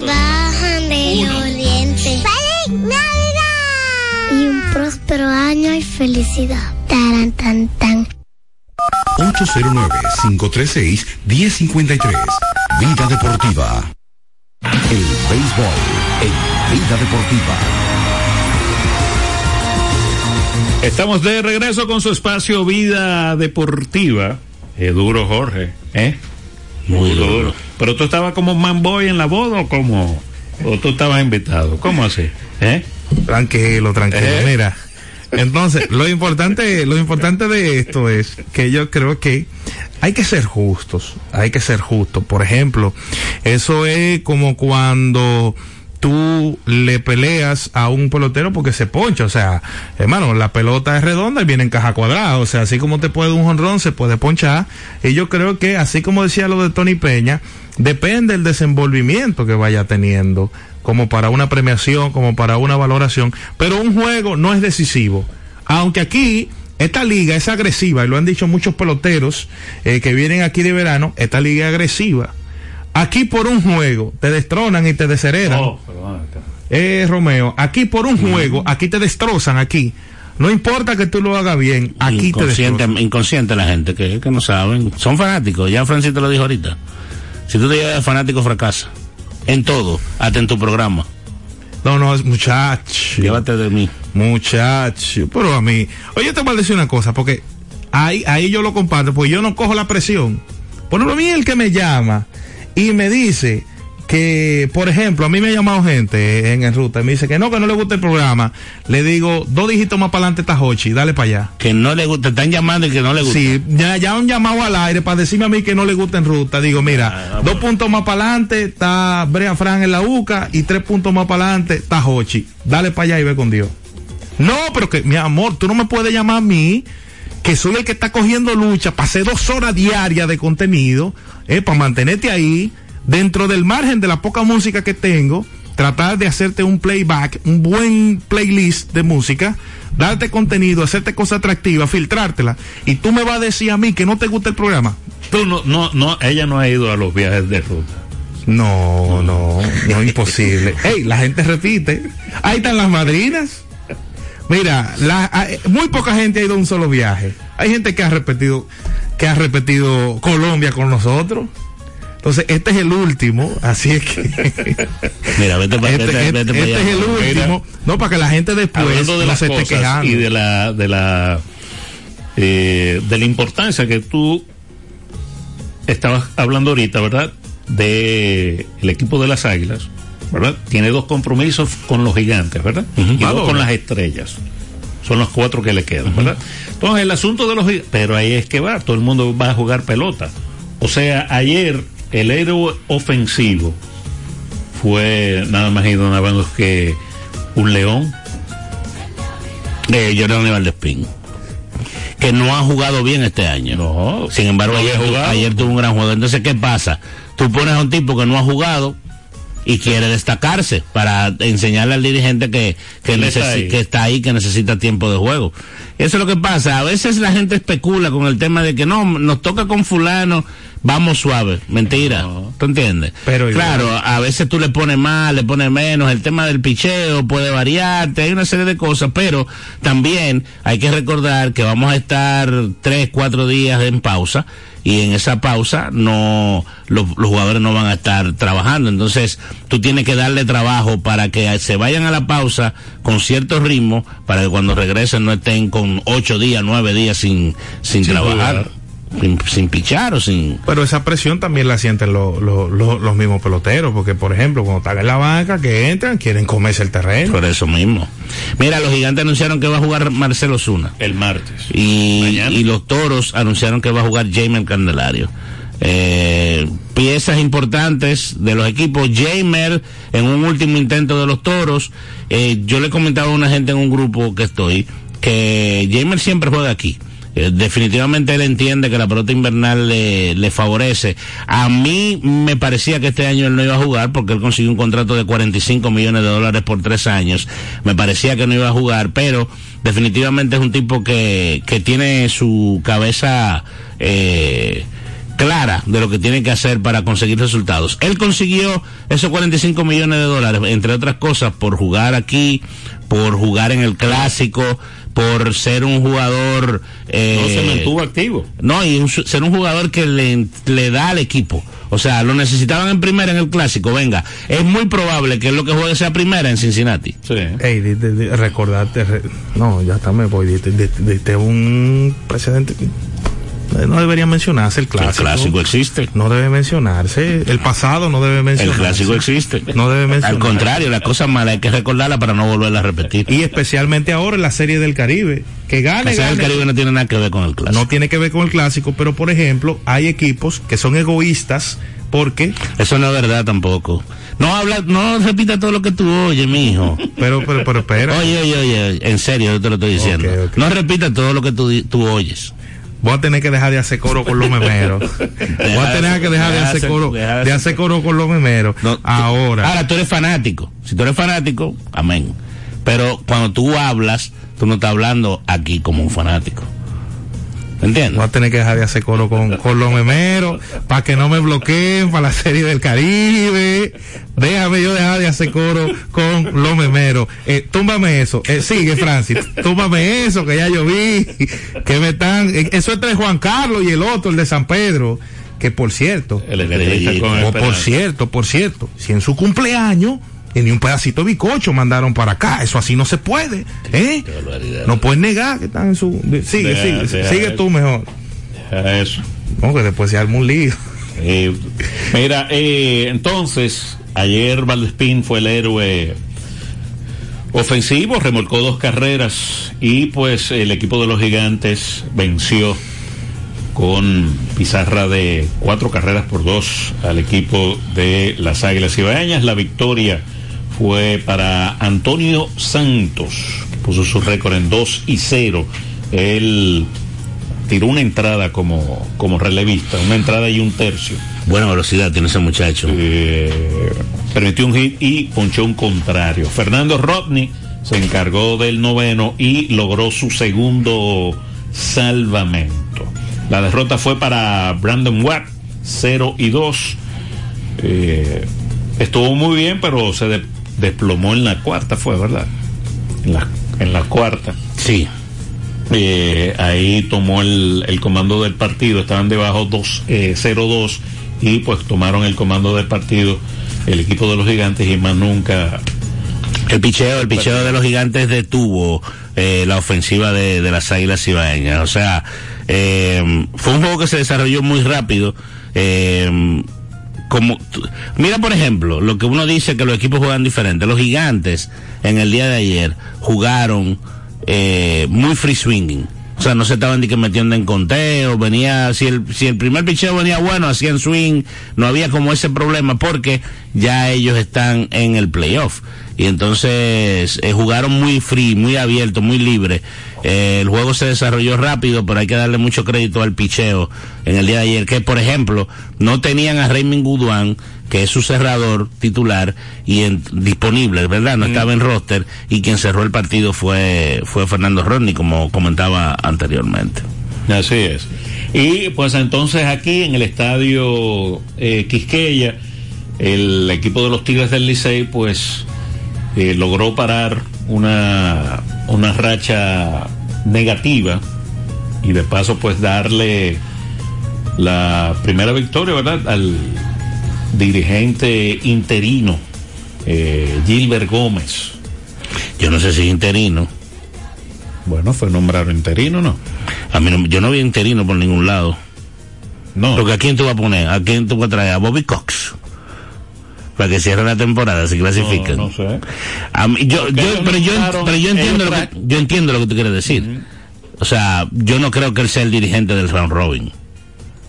Bajan del oriente. ¡Feliz Navidad! Y un próspero año y felicidad. Taran, tan, tan. 809-536-1053. Vida Deportiva. El béisbol en Vida Deportiva. Estamos de regreso con su espacio Vida Deportiva. Es duro, Jorge. ¿Eh? Muy duro. Pero tú estabas como manboy en la boda o como. O tú estabas invitado. ¿Cómo así? ¿Eh? Tranquilo, tranquilo. ¿Eh? Mira. Entonces, lo importante, lo importante de esto es que yo creo que hay que ser justos, hay que ser justos. Por ejemplo, eso es como cuando tú le peleas a un pelotero porque se poncha, o sea, hermano, la pelota es redonda y viene en caja cuadrada, o sea, así como te puede un jonrón, se puede ponchar, y yo creo que, así como decía lo de Tony Peña, depende del desenvolvimiento que vaya teniendo, como para una premiación, como para una valoración, pero un juego no es decisivo, aunque aquí esta liga es agresiva, y lo han dicho muchos peloteros eh, que vienen aquí de verano, esta liga es agresiva. Aquí por un juego te destronan y te desheredan. Oh. Eh, Romeo, aquí por un juego, aquí te destrozan, aquí. No importa que tú lo hagas bien, aquí te destrozan. inconsciente la gente que, que no saben. Son fanáticos, ya Francisco lo dijo ahorita. Si tú te llevas fanático, fracasa. En todo, hasta en tu programa. No, no, es muchacho. Llévate de mí. Muchacho. Pero a mí. Oye, te voy a decir una cosa, porque ahí, ahí yo lo comparto, porque yo no cojo la presión. Por a mí el que me llama y me dice que, por ejemplo, a mí me ha llamado gente en el ruta y me dice que no, que no le gusta el programa. Le digo, dos dígitos más para adelante está Hochi, dale para allá. Que no le gusta, están llamando y que no le gusta. Sí, ya, ya han llamado al aire para decirme a mí que no le gusta en ruta. Digo, mira, dos puntos más para adelante está Brea Fran en la UCA y tres puntos más para adelante está Hochi. Dale para allá y ve con Dios. No, pero que, mi amor, tú no me puedes llamar a mí, que soy el que está cogiendo lucha hacer dos horas diarias de contenido, eh, para mantenerte ahí, dentro del margen de la poca música que tengo, tratar de hacerte un playback, un buen playlist de música, darte contenido, hacerte cosas atractivas, filtrártela, y tú me vas a decir a mí que no te gusta el programa. Tú no, no, no, ella no ha ido a los viajes de ruta. No, no, no es imposible. Ey, la gente repite. Ahí están las madrinas. Mira, la, hay- muy poca gente ha ido a un solo viaje. Hay gente que ha repetido, que ha repetido Colombia con nosotros. Entonces, este es el último, así es que. Mira, vete para este, vete, este- vete este es el último. No, para que la gente después de no se esté quejando. y de la, de la, eh, de la importancia que tú estabas hablando ahorita, ¿verdad? De el equipo de las Águilas, ¿verdad? Tiene dos compromisos con los gigantes, ¿verdad? Y dos con las estrellas. Son los cuatro que le quedan, ¿verdad? Entonces, el asunto de los gigantes, pero ahí es que va, todo el mundo va a jugar pelota. O sea, ayer el héroe ofensivo fue nada más y nada menos que un león. De Jordan Valdespín. Que no ha jugado bien este año. No. Sin embargo, No ayer, ayer tuvo un gran juego. Entonces, ¿qué pasa? Tú pones a un tipo que no ha jugado y quiere destacarse para enseñarle al dirigente que, que, está ahí. que está ahí, que necesita tiempo de juego. Eso es lo que pasa. A veces la gente especula con el tema de que no, nos toca con fulano, vamos suave. Mentira. ¿Tú entiendes? Pero igual. claro, a veces tú le pones más, le pones menos. El tema del picheo puede variarte, hay una serie de cosas, pero también hay que recordar que vamos a estar tres, cuatro días en pausa y en esa pausa no los, los jugadores no van a estar trabajando. Entonces, tú tienes que darle trabajo para que se vayan a la pausa con cierto ritmo para que cuando regresen no estén con ocho días, nueve días sin, sin, trabajar. Sin, sin pichar o sin... Pero esa presión también la sienten lo- lo- lo- los mismos peloteros, porque por ejemplo, cuando están en la banca, que entran, quieren comerse el terreno. Por eso mismo. Mira, los gigantes anunciaron que va a jugar Marcelo Zuna. El martes. Y, y los toros anunciaron que va a jugar Jamer Candelario. Eh, piezas importantes de los equipos. Jamer en un último intento de los toros. Eh, yo le comentaba a una gente en un grupo que estoy que Jamer siempre juega aquí. Eh, definitivamente él entiende que la pelota invernal le, le favorece. A mí me parecía que este año él no iba a jugar porque él consiguió un contrato de 45 millones de dólares por tres años. Me parecía que no iba a jugar, pero definitivamente es un tipo que, que tiene su cabeza eh, clara de lo que tiene que hacer para conseguir resultados. Él consiguió esos 45 millones de dólares, entre otras cosas, por jugar aquí, por jugar en el clásico, por ser un jugador... eh, No se mantuvo activo. no, y un- ser un jugador que le, le da al equipo. O sea, lo necesitaban en primera en el clásico. Venga, es muy probable que lo que juegue sea primera en Cincinnati. Ey, di- di- di- recordarte, re- no, ya está, me voy, diste un precedente. Eh, No debería mencionarse el clásico. clásico existe. No debe mencionarse. El pasado no debe El mencionarse. clásico existe. No debe mencionarse. Al contrario, la cosa mala hay que recordarla para no volverla a repetir. Y especialmente ahora en la Serie del Caribe. Que La gane, Serie del. Caribe no tiene nada que ver con el clásico. No tiene que ver con el clásico, pero por ejemplo, hay equipos que son egoístas porque. Eso no es verdad tampoco. No habla, no repita todo lo que tú oyes, mijo. Pero, pero, pero, espera. Oye, oye, oye, en serio, yo te lo estoy diciendo. No repita todo lo que tú, tú oyes. Voy a tener que dejar de hacer coro con los memeros. Voy a tener que dejar de hacer coro, de hacer coro con los memeros. Ahora. Ahora, tú eres fanático. Si tú eres fanático, amén. Pero cuando tú hablas, tú no estás hablando aquí como un fanático. ¿Entiendes? Voy a tener que dejar de hacer coro con, con los memeros para que no me bloqueen para la serie del Caribe. Déjame yo dejar de hacer coro con los memeros. Eh, túmbame eso. Eh, sigue, Francis. Túmbame eso que ya yo vi. Que me están. eh, eso es entre Juan Carlos y el otro, el de San Pedro. Que por cierto. El estrellita con o por cierto, por cierto. Si en su cumpleaños. Y ni un pedacito de bicocho mandaron para acá. Eso así no se puede. ¿eh? No puedes negar que están en su. Sigue, Deja- sigue, deja sigue eso. tú mejor. Deja Eso. No, que después se arma un lío. Eh, mira, eh, entonces, ayer Valdespín fue el héroe ofensivo, remolcó dos carreras y pues el equipo de los gigantes venció con pizarra de cuatro carreras por dos al equipo de las Águilas Ibaeñas. La victoria fue para Antonio Santos, que puso su récord en 2 y 0. Él tiró una entrada como, como relevista, una entrada y un tercio. Buena velocidad tiene ese muchacho. Eh, permitió un hit y ponchó un contrario. Fernando Rodney se encargó del noveno y logró su segundo salvamento. La derrota fue para Brandon Webb, 0 y 2. Eh, estuvo muy bien, pero se de- desplomó en la cuarta, fue, ¿verdad? En la, en la cuarta. Sí. Eh, ahí tomó el, el comando del partido, estaban debajo 2, eh, 0-2 y pues tomaron el comando del partido el equipo de los gigantes y más nunca El picheo, el picheo de los gigantes detuvo eh, la ofensiva de, de las águilas ibaeñas. O sea, eh, fue un juego que se desarrolló muy rápido. eh, como mira por ejemplo lo que uno dice que los equipos juegan diferente. Los gigantes en el día de ayer jugaron eh, muy free swinging. O sea no se estaban ni que metiendo en conteo venía si el si el primer picheo venía bueno hacían swing no había como ese problema porque ya ellos están en el playoff. Y entonces eh, jugaron muy free muy abierto muy libre Eh, el juego se desarrolló rápido pero hay que darle mucho crédito al picheo en el día de ayer que por ejemplo no tenían a Raymond Guduan que es su cerrador titular y en- disponible, ¿verdad? No estaba en roster y quien cerró el partido fue fue Fernando Rodney como comentaba anteriormente. Así es. Y pues entonces aquí en el estadio eh, Quisqueya, el equipo de los Tigres del Licey pues eh, logró parar una, una racha negativa y de paso pues darle la primera victoria, ¿verdad? Al dirigente interino, eh, Gilbert Gómez. Yo no sé si es interino. Bueno, fue nombrado interino, ¿no? A mí no- yo no vi interino por ningún lado. No. Porque a quién tú vas a poner, a quién tú vas a traer, a Bobby Cox. Para que cierre la temporada, si clasifican. No, no sé. Mí- yo, yo, pero, yo, nombraron pero yo entiendo lo que, yo entiendo lo que tú quieres decir. O sea, yo no creo que él sea el dirigente del round robin.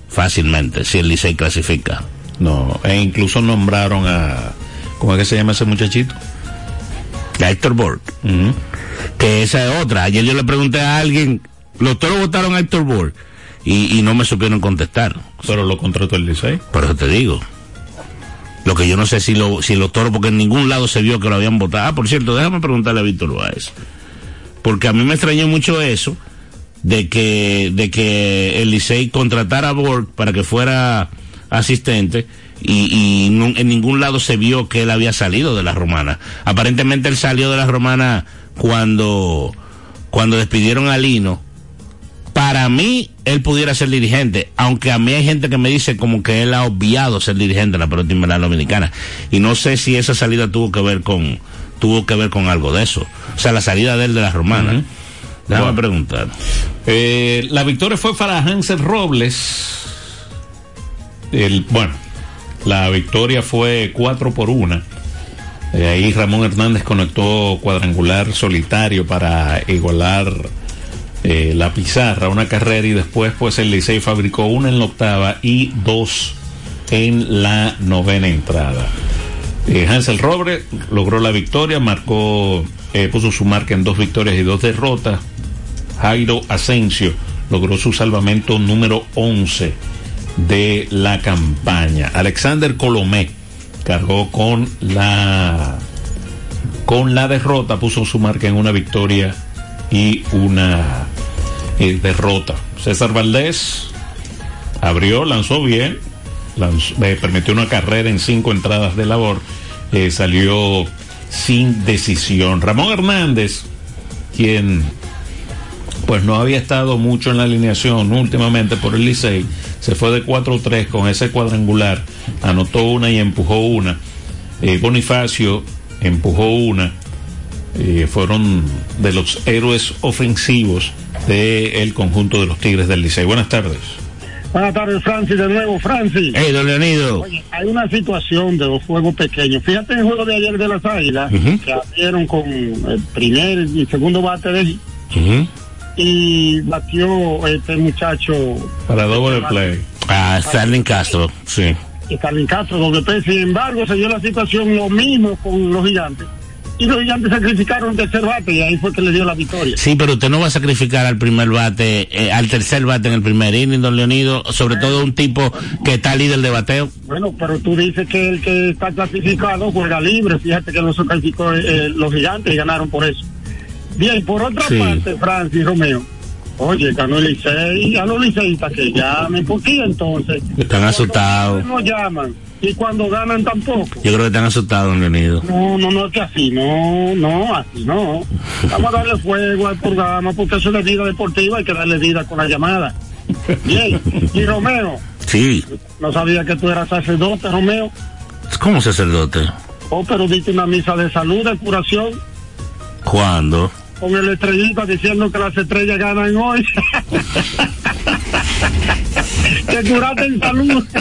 Fácilmente, si el Licey clasifica. No, e incluso nombraron a. ¿Cómo es que se llama ese muchachito? A Héctor Borg. Que esa es otra. Ayer yo le pregunté a alguien, los toros votaron a Héctor Borg y, y no me supieron contestar. Pero lo contrató el Licey. Por eso te digo. Lo que yo no sé si, lo, si los toros, porque en ningún lado se vio que lo habían votado. Ah, por cierto, déjame preguntarle a Víctor Báez. Porque a mí me extrañó mucho eso, de que, de que el Licey contratara a Borg para que fuera asistente y, en ningún lado se vio que él había salido de la romana. Aparentemente él salió de la romana cuando, cuando despidieron a Lino para mí él pudiera ser dirigente, aunque a mí hay gente que me dice como que él ha obviado ser dirigente en la pelota invernal dominicana y no sé si esa salida tuvo que ver con tuvo que ver con algo de eso, o sea la salida de él de la romana. Déjame Bueno. preguntar. Eh, la victoria fue para Hansel Robles. El, bueno, la victoria fue 4 por 1. ahí Ramón Hernández conectó cuadrangular solitario para igualar eh, la pizarra, una carrera y después pues el Licey fabricó una en la octava y dos en la novena entrada. Eh, Hansel Robles logró la victoria, marcó, eh, puso su marca en dos victorias y dos derrotas. Jairo Asensio logró su salvamento número 11 de la campaña. Alexander Colomé cargó con la con la derrota, puso su marca en una victoria y una eh, derrota. César Valdés abrió, lanzó bien, eh, permitió una carrera en cinco entradas de labor, eh, salió sin decisión. Ramón Hernández, quien pues no había estado mucho en la alineación últimamente por el Licey, se fue de 4-3 con ese cuadrangular, anotó una y empujó una. Bonifacio empujó una. Eh, fueron de los héroes ofensivos del conjunto de los Tigres del Licey. Buenas tardes. Buenas tardes, Francis, de nuevo, Francis. Hey, don Leonido. Oye, hay una situación de los juegos pequeños. Fíjate en el juego de ayer de las Águilas, que abrieron con el primer y segundo bate de Ujú. y batió este muchacho Para doble play. Ah, Starling Castro, sí. Carlin Castro, doble P. Sin embargo, se dio la situación lo mismo con los gigantes. Y los gigantes sacrificaron el tercer bate y ahí fue que le dio la victoria. Sí, pero usted no va a sacrificar al primer bate, eh, al tercer bate en el primer inning, don Leonido, sobre todo un tipo que está líder de bateo. Bueno, pero tú dices que el que está clasificado juega libre. Fíjate que no se clasificó eh, los gigantes y ganaron por eso. Bien, por otra Sí. parte, Francis Romeo. Oye, ganó el Licey, a los liceístas que llamen, ¿por qué entonces? Están asustados. No llaman. Y cuando ganan tampoco. Yo creo que están asustados, don Leonido. No, no, no, es que así, no, no, así no. Vamos a darle fuego al programa porque eso es de vida deportiva, hay que darle vida con la llamada. Bien, y Romeo, Sí. no sabía que tú eras sacerdote, Romeo. ¿Cómo sacerdote? Oh, pero diste una misa de salud, de curación, ¿Cuándo? con el estrellita diciendo que las estrellas ganan hoy. que curaste en salud.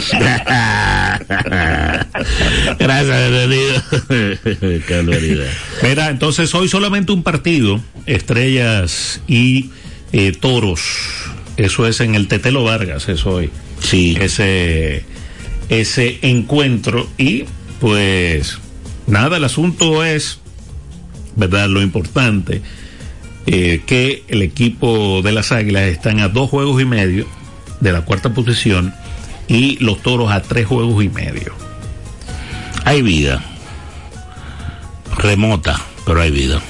Gracias, don Leonido. Qué. Mira, entonces hoy solamente un partido, Estrellas y eh, Toros. Eso es en el Tetelo Vargas, es hoy. Sí. Ese, ese encuentro. Y pues nada, el asunto es, ¿verdad? Lo importante, eh, que el equipo de las Águilas están a dos juegos y medio de la cuarta posición y los Toros a tres juegos y medio. Hay vida. Remota, pero hay vida.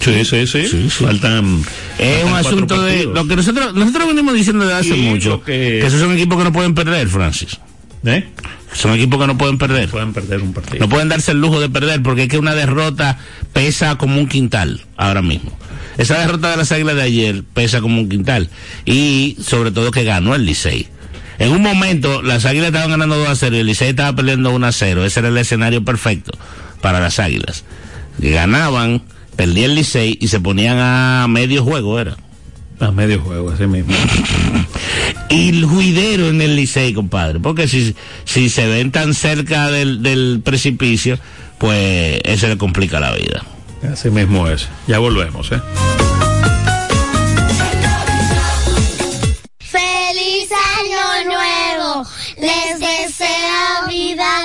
Sí, sí, sí. Faltan. Es faltan un asunto de lo que nosotros nosotros venimos diciendo desde hace Sí, mucho que esos son equipos que no pueden perder, Francis. ¿Eh? Son equipos que no pueden perder. Pueden perder un partido. No pueden darse el lujo de perder porque es que una derrota pesa como un quintal ahora mismo. Esa derrota de las águilas de ayer pesa como un quintal. Y sobre todo que ganó el Licey. En un momento las águilas estaban ganando 2 a 0 y el Licey estaba perdiendo 1 a 0. Ese era el escenario perfecto para las águilas. Ganaban, perdía el Licey y se ponían a medio juego, era. A medio juego, así mismo. y el juidero en el Licey, compadre. Porque si, si se ven tan cerca del, del precipicio, pues eso le complica la vida. Así mismo es. Ya volvemos, ¿eh? ¡Feliz Año Nuevo! Les desea vida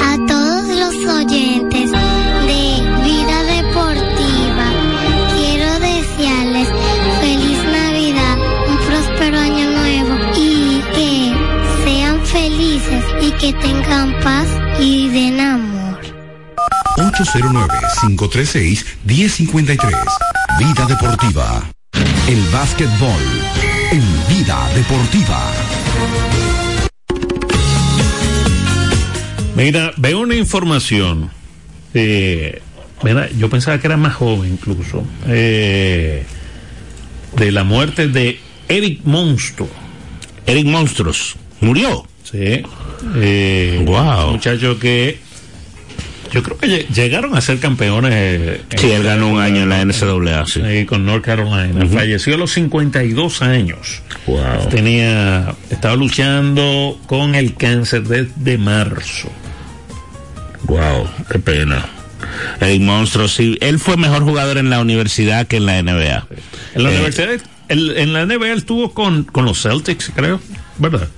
A todos los oyentes de Vida Deportiva, quiero desearles feliz Navidad, un próspero año nuevo y que sean felices y que tengan paz y den amor. 809-536-1053. Vida Deportiva. El básquetbol en Vida Deportiva. Mira, veo una información. eh, mira, yo pensaba que era más joven incluso. eh, de la muerte de Eric Monstro. Eric Monstros murió. Sí. Eh, Wow. Muchacho que yo creo que lle- llegaron a ser campeones. eh, Sí, él ganó un año en la NCAA, sí. con North Carolina. Falleció a los 52 años. Wow. Tenía, estaba luchando con el cáncer desde marzo. Wow, qué pena. Eric Monstro, sí. Él fue mejor jugador en la universidad que en la NBA. En la Eh, universidad, el- en la NBA él estuvo con, con los Celtics, creo, ¿verdad?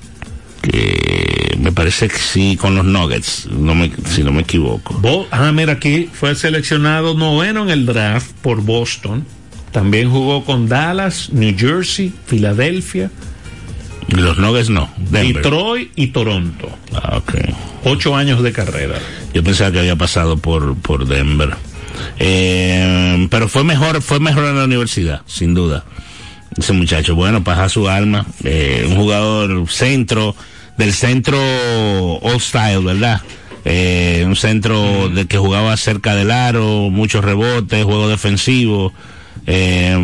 que me parece que sí, con los Nuggets, no me, si no me equivoco. Bo- ah, mira, aquí fue seleccionado noveno en el draft por Boston. También jugó con Dallas, New Jersey, Filadelfia, los Nuggets no. Denver. Detroit y Toronto. Ah. Ocho años de carrera. Yo pensaba que había pasado por, por Denver. Eh, pero fue mejor, fue mejor en la universidad, sin duda. Ese muchacho, bueno, paja su alma. Eh, un jugador centro, del centro All Style, ¿verdad? Eh, un centro de que jugaba cerca del aro, muchos rebotes, juego defensivo, eh,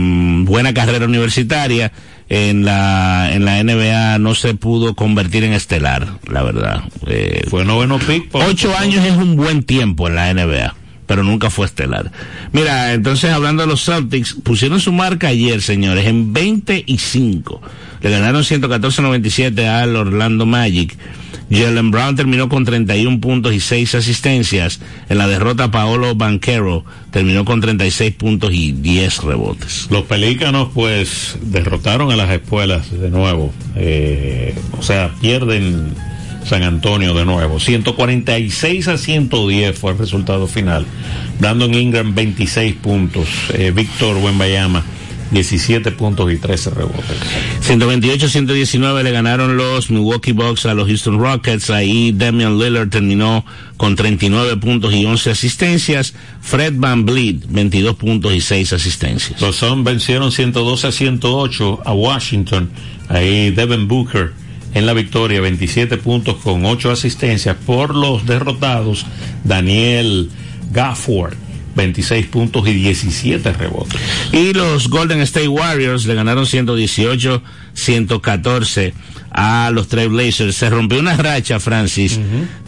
buena carrera universitaria. En la, en la NBA no se pudo convertir en estelar, la verdad. Eh, Fue noveno pick. Ocho años es un buen tiempo en la NBA, pero nunca fue estelar. Mira, entonces hablando de los Celtics, pusieron su marca ayer, señores, en 25. Le ganaron 114-97 al Orlando Magic. Jalen Brown terminó con 31 puntos y 6 asistencias. En la derrota, Paolo Banquero terminó con 36 puntos y 10 rebotes. Los Pelícanos, pues, derrotaron a las escuelas de nuevo. Eh, o sea, pierden San Antonio de nuevo. 146 a 110 fue el resultado final. Brandon Ingram, 26 puntos. Eh, Víctor Wembayama, 17 puntos y 13 rebotes. 128-119 le ganaron los Milwaukee Bucks a los Houston Rockets. Ahí Damian Lillard terminó con 39 puntos y 11 asistencias. Fred Van Vliet, 22 puntos y 6 asistencias. Los Suns vencieron 112 a 108 a Washington. Ahí Devin Booker en la victoria, 27 puntos con 8 asistencias por los derrotados. Daniel Gafford 26 puntos y 17 rebotes. Y los Golden State Warriors le ganaron 118-114 a los Trailblazers. Se rompió una racha, Francis,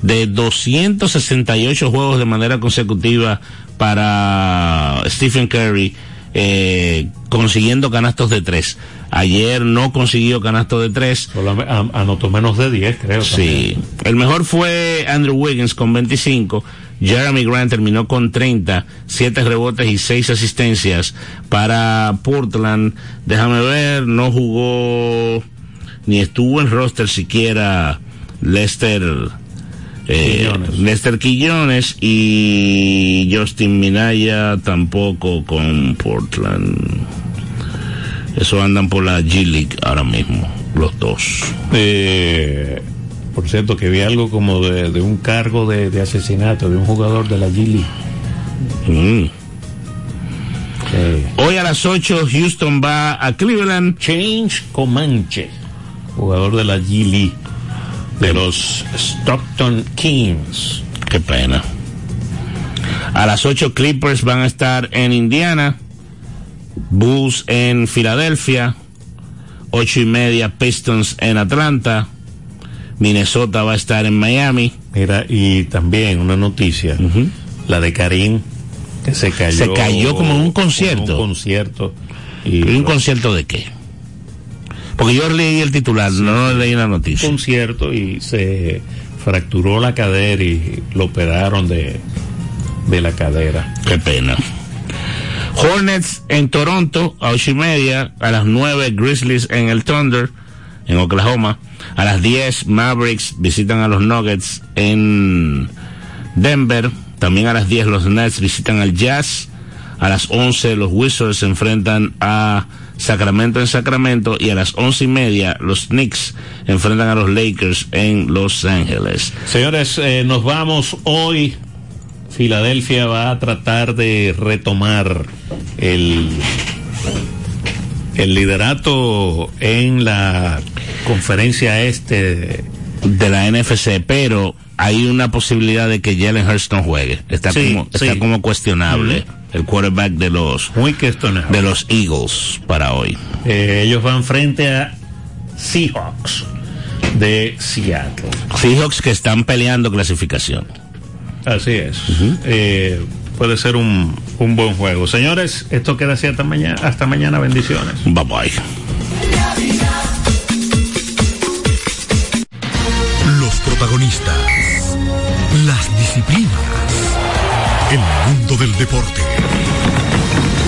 de 268 juegos de manera consecutiva para Stephen Curry, eh, consiguiendo canastos de tres. Ayer no consiguió canastos de tres. Solamente- Anotó menos de 10, creo. Sí. El mejor fue Andrew Wiggins con 25. Jeremy Grant terminó con 30, 7 rebotes y 6 asistencias para Portland. Déjame ver, no jugó ni estuvo en roster siquiera Lester eh, Quiñones. Lester Quillones y Justin Minaya tampoco con Portland. Eso andan por la G League ahora mismo, los dos. Eh, por cierto, que vi algo como de, de un cargo de, de asesinato de un jugador de la G League. Mm. Hoy a las 8 Houston va a Cleveland. Change Comanche, jugador de la G League, de los Stockton Kings. Qué pena. A las 8 Clippers van a estar en Indiana. Bulls en Filadelfia. Ocho y media Pistons en Atlanta. Minnesota va a estar en Miami. Mira, y también una noticia, la de Karim, que se cayó. Se cayó como en un concierto. un concierto. Y ¿Un concierto de qué? Porque yo leí el titular, no leí la un noticia. concierto y se fracturó la cadera y lo operaron de, de la cadera. Qué pena. Hornets en Toronto a ocho y media, a las nueve Grizzlies en el Thunder, en Oklahoma, a las 10 Mavericks visitan a los Nuggets en Denver, también a las 10 los Nets visitan al Jazz, a las 11 los Wizards se enfrentan a Sacramento en Sacramento y a las once y media los Knicks enfrentan a los Lakers en Los Ángeles. Señores, eh, nos vamos hoy. Filadelfia va a tratar de retomar el, el liderato en la conferencia este. de la NFC, pero hay una posibilidad de que Jalen Hurts no juegue. Está Sí, como sí. está como cuestionable el quarterback de los de los Eagles para hoy. Eh, ellos van frente a Seahawks de Seattle. Seahawks que están peleando clasificación. Así es. Eh, puede ser un, un buen juego. Señores, esto queda así hasta mañana. Hasta mañana. Bendiciones. Bye bye. Los protagonistas, las disciplinas, el mundo del deporte,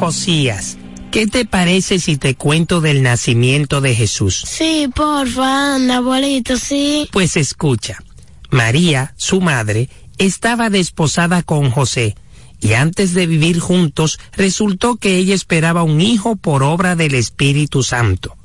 Josías, ¿qué te parece si te cuento del nacimiento de Jesús? Sí, porfa, anda, abuelito, sí. Pues escucha, María, su madre, estaba desposada con José, y antes de vivir juntos resultó que ella esperaba un hijo por obra del Espíritu Santo.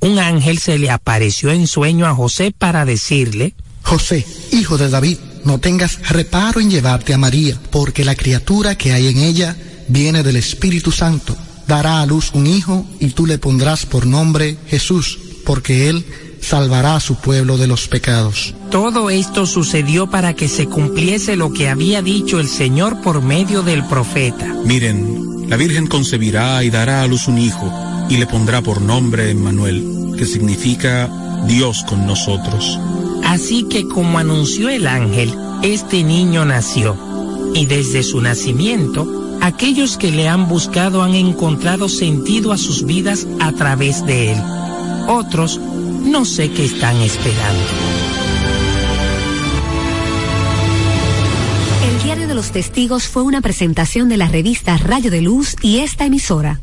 Un ángel se le apareció en sueño a José para decirle, José, hijo de David, no tengas reparo en llevarte a María, porque la criatura que hay en ella viene del Espíritu Santo. Dará a luz un hijo y tú le pondrás por nombre Jesús, porque él salvará a su pueblo de los pecados. Todo esto sucedió para que se cumpliese lo que había dicho el Señor por medio del profeta. Miren, la Virgen concebirá y dará a luz un hijo, y le pondrá por nombre Emmanuel, que significa Dios con nosotros. Así que como anunció el ángel, este niño nació, y desde su nacimiento, aquellos que le han buscado han encontrado sentido a sus vidas a través de él. Otros no sé qué están esperando. El Diario de los Testigos fue una presentación de la revista Rayo de Luz y esta emisora.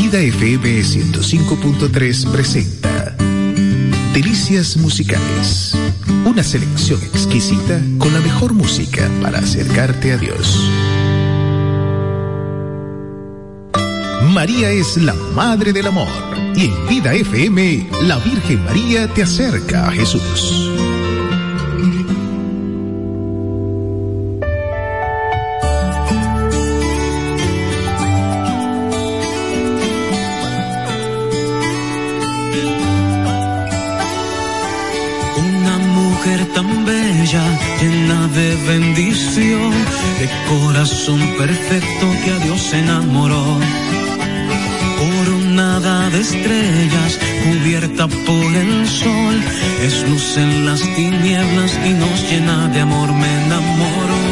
Vida FM 105.3 presenta Delicias Musicales. Una selección exquisita con la mejor música para acercarte a Dios. María es la Madre del Amor y en Vida FM la Virgen María te acerca a Jesús. De bendición, de corazón perfecto que a Dios enamoró. Coronada de estrellas, cubierta por el sol, es luz en las tinieblas y nos llena de amor, me enamoro.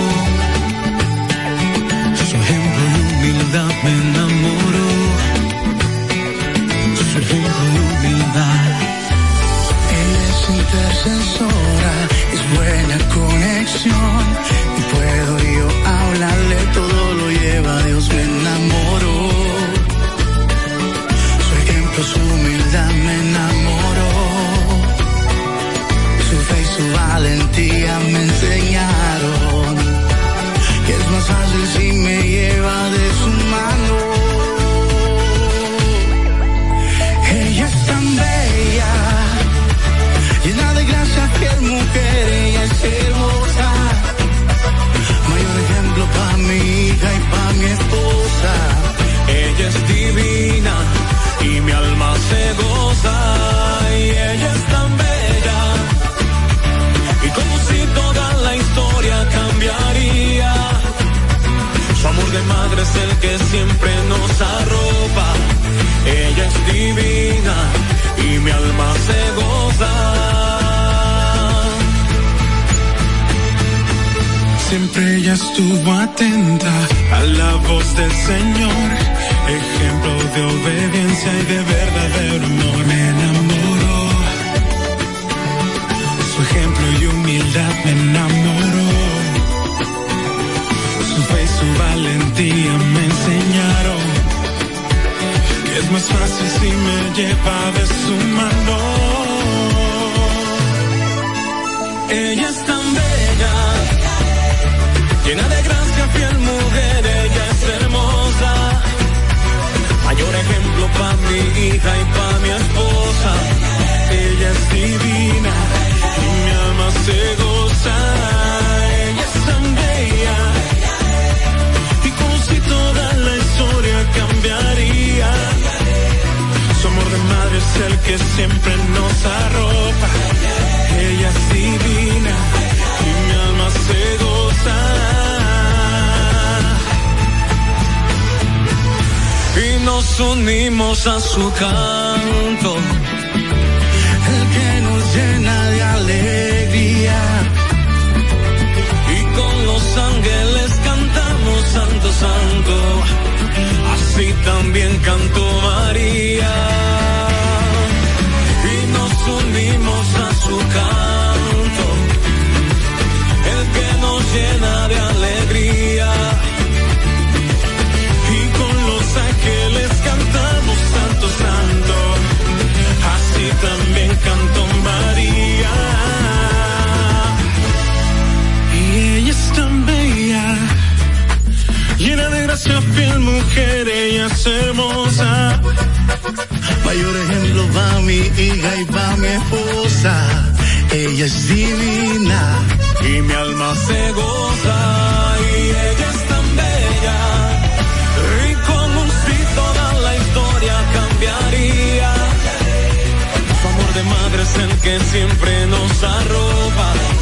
Me enseñaron que es más fácil si me lleva de su mano. Ella es tan bella, llena de gracia, fiel mujer, ella es hermosa. Mayor ejemplo para mi hija y para mi esposa. Ella es divina y mi alma se goza. Que siempre nos arropa. Ella es divina y mi alma se goza. Y nos unimos a su canto. El que nos llena de alegría. Y con los ángeles cantamos Santo, Santo. Así también cantó hermosa. Mayor ejemplo va mi hija y va mi esposa. Ella es divina y mi alma se goza y ella es tan bella. Rico con un toda la historia cambiaría. Su amor de madre es el que siempre nos arroba